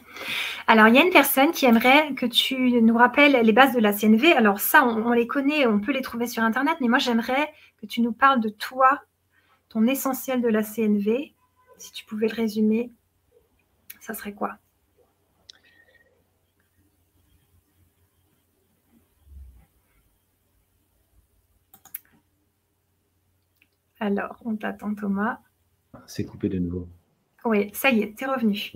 Alors, il y a une personne qui aimerait que tu nous rappelles les bases de la CNV. Alors, ça, on, les connaît, on peut les trouver sur Internet, mais moi, j'aimerais que tu nous parles de toi, ton essentiel de la CNV. Si tu pouvais le résumer, ça serait quoi? Alors, on t'attend, Thomas. C'est coupé de nouveau. Oui, ça y est, tu es revenu.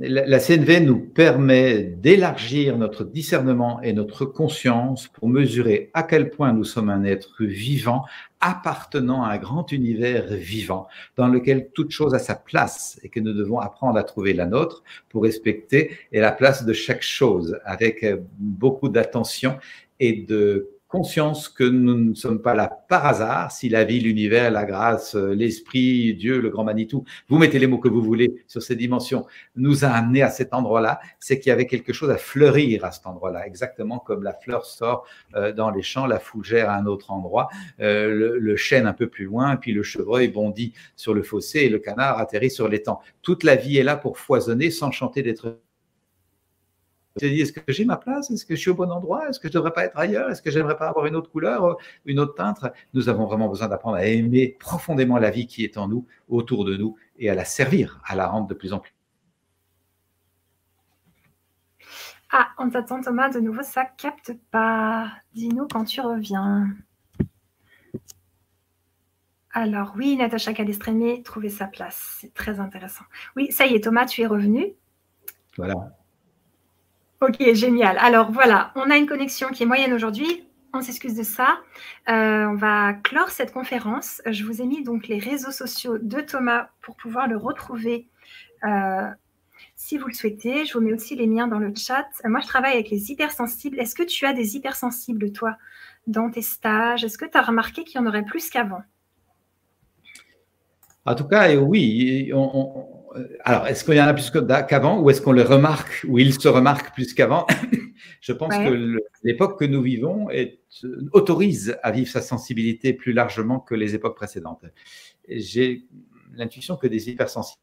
La CNV nous permet d'élargir notre discernement et notre conscience pour mesurer à quel point nous sommes un être vivant appartenant à un grand univers vivant dans lequel toute chose a sa place et que nous devons apprendre à trouver la nôtre pour respecter et la place de chaque chose avec beaucoup d'attention et de conscience que nous ne sommes pas là par hasard, si la vie, l'univers, la grâce, l'esprit, Dieu, le grand Manitou, vous mettez les mots que vous voulez sur ces dimensions, nous a amenés à cet endroit-là, c'est qu'il y avait quelque chose à fleurir à cet endroit-là, exactement comme la fleur sort euh, dans les champs, la fougère à un autre endroit, euh, le, chêne un peu plus loin, puis le chevreuil bondit sur le fossé et le canard atterrit sur l'étang. Toute la vie est là pour foisonner sans chanter d'être dit, est-ce que j'ai ma place? Est-ce que je suis au bon endroit? Est-ce que je ne devrais pas être ailleurs? Est-ce que j'aimerais pas avoir une autre couleur, euh, une autre teinte Nous avons vraiment besoin d'apprendre à aimer profondément la vie qui est en nous, autour de nous, et à la servir, à la rendre de plus en plus. Ah, on t'attend Thomas, de nouveau, ça capte pas. Dis-nous quand tu reviens. Alors oui, Natacha Calestrémé, trouver sa place, c'est très intéressant. Oui, ça y est, Thomas, tu es revenu. Voilà. Ok, génial. Alors voilà, on a une connexion qui est moyenne aujourd'hui. On s'excuse de ça. Euh, on va clore cette conférence. Je vous ai mis donc les réseaux sociaux de Thomas pour pouvoir le retrouver euh, si vous le souhaitez. Je vous mets aussi les miens dans le chat. Moi, je travaille avec les hypersensibles. Est-ce que tu as des hypersensibles, toi, dans tes stages? Est-ce que tu as remarqué qu'il y en aurait plus qu'avant? En tout cas, oui. On, alors, est-ce qu'il y en a plus qu'avant ou est-ce qu'on le remarque ou il se remarque plus qu'avant? Je pense que l'époque que nous vivons autorise à vivre sa sensibilité plus largement que les époques précédentes. J'ai l'intuition que des hypersensibles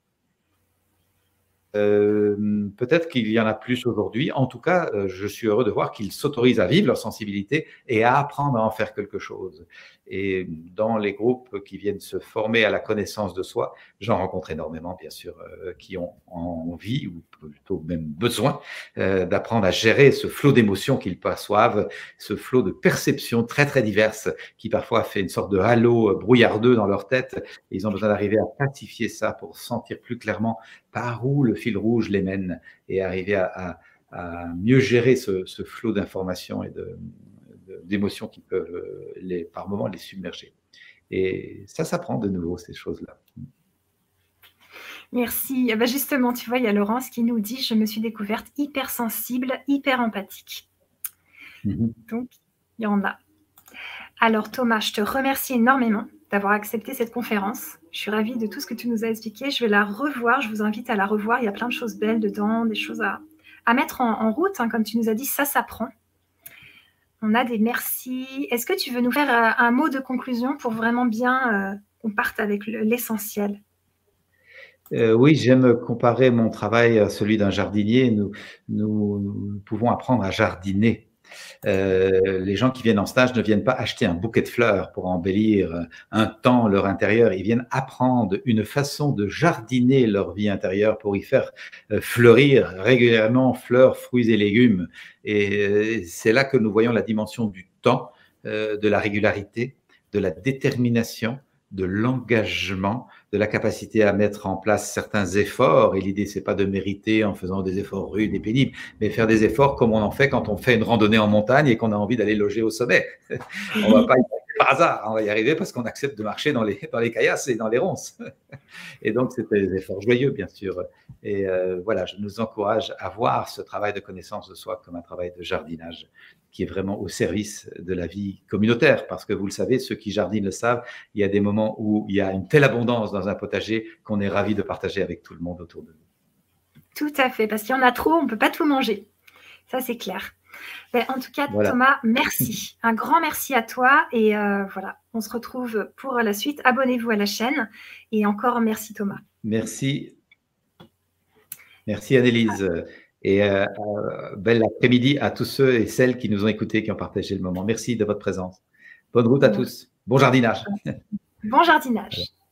euh, peut-être qu'il y en a plus aujourd'hui. En tout cas, euh, je suis heureux de voir qu'ils s'autorisent à vivre leur sensibilité et à apprendre à en faire quelque chose. Et dans les groupes qui viennent se former à la connaissance de soi, j'en rencontre énormément, bien sûr, euh, qui ont envie ou plutôt même besoin euh, d'apprendre à gérer ce flot d'émotions qu'ils perçoivent, ce flot de perceptions très très diverses qui parfois fait une sorte de halo brouillardeux dans leur tête. ils ont besoin d'arriver à pacifier ça pour sentir plus clairement par où le fil rouge les mène et arriver à, mieux gérer ce, ce flot d'informations et de, d'émotions qui peuvent euh, les, par moments les submerger. Et ça s'apprend de nouveau, ces choses-là. Merci. Eh ben, justement, tu vois, il y a Laurence qui nous dit, je me suis découverte hyper sensible, hyper empathique. Mhm. Donc, il y en a. Alors Thomas, je te remercie énormément d'avoir accepté cette conférence. Je suis ravie de tout ce que tu nous as expliqué. Je vais la revoir. Je vous invite à la revoir. Il y a plein de choses belles dedans, des choses à, à mettre en, route. Hein. Comme tu nous as dit, ça s'apprend. On a des merci. Est-ce que tu veux nous faire euh, un mot de conclusion pour vraiment bien euh, qu'on parte avec l'essentiel? Euh, oui, j'aime comparer mon travail à celui d'un jardinier. Nous, nous, pouvons apprendre à jardiner. Euh, les gens qui viennent en stage ne viennent pas acheter un bouquet de fleurs pour embellir un temps leur intérieur. Ils viennent apprendre une façon de jardiner leur vie intérieure pour y faire euh, fleurir régulièrement fleurs, fruits et légumes. Et c'est là que nous voyons la dimension du temps, de la régularité, de la détermination, de l'engagement, de la capacité à mettre en place certains efforts. Et l'idée, c'est pas de mériter en faisant des efforts rudes et pénibles, mais faire des efforts comme on en fait quand on fait une randonnée en montagne et qu'on a envie d'aller loger au sommet. on va pas y arriver par hasard, on va y arriver parce qu'on accepte de marcher dans les, dans les caillasses et dans les ronces. et donc, c'est des efforts joyeux, bien sûr. Et euh, voilà, je nous encourage à voir ce travail de connaissance de soi comme un travail de jardinage qui est vraiment au service de la vie communautaire. Parce que vous le savez, ceux qui jardinent le savent, il y a des moments où il y a une telle abondance dans un potager qu'on est ravi de partager avec tout le monde autour de nous. Tout à fait, parce qu'il y en a trop, on ne peut pas tout manger. Ça, c'est clair. Ben, en tout cas, Thomas, merci. Un grand merci à toi. Et euh, voilà, on se retrouve pour la suite. Abonnez-vous à la chaîne. Et encore merci, Thomas. Merci. Merci, Annelise. Et euh, euh, bel après-midi à tous ceux et celles qui nous ont écoutés, qui ont partagé le moment. Merci de votre présence. Bonne route à tous. Bon jardinage. Bon jardinage.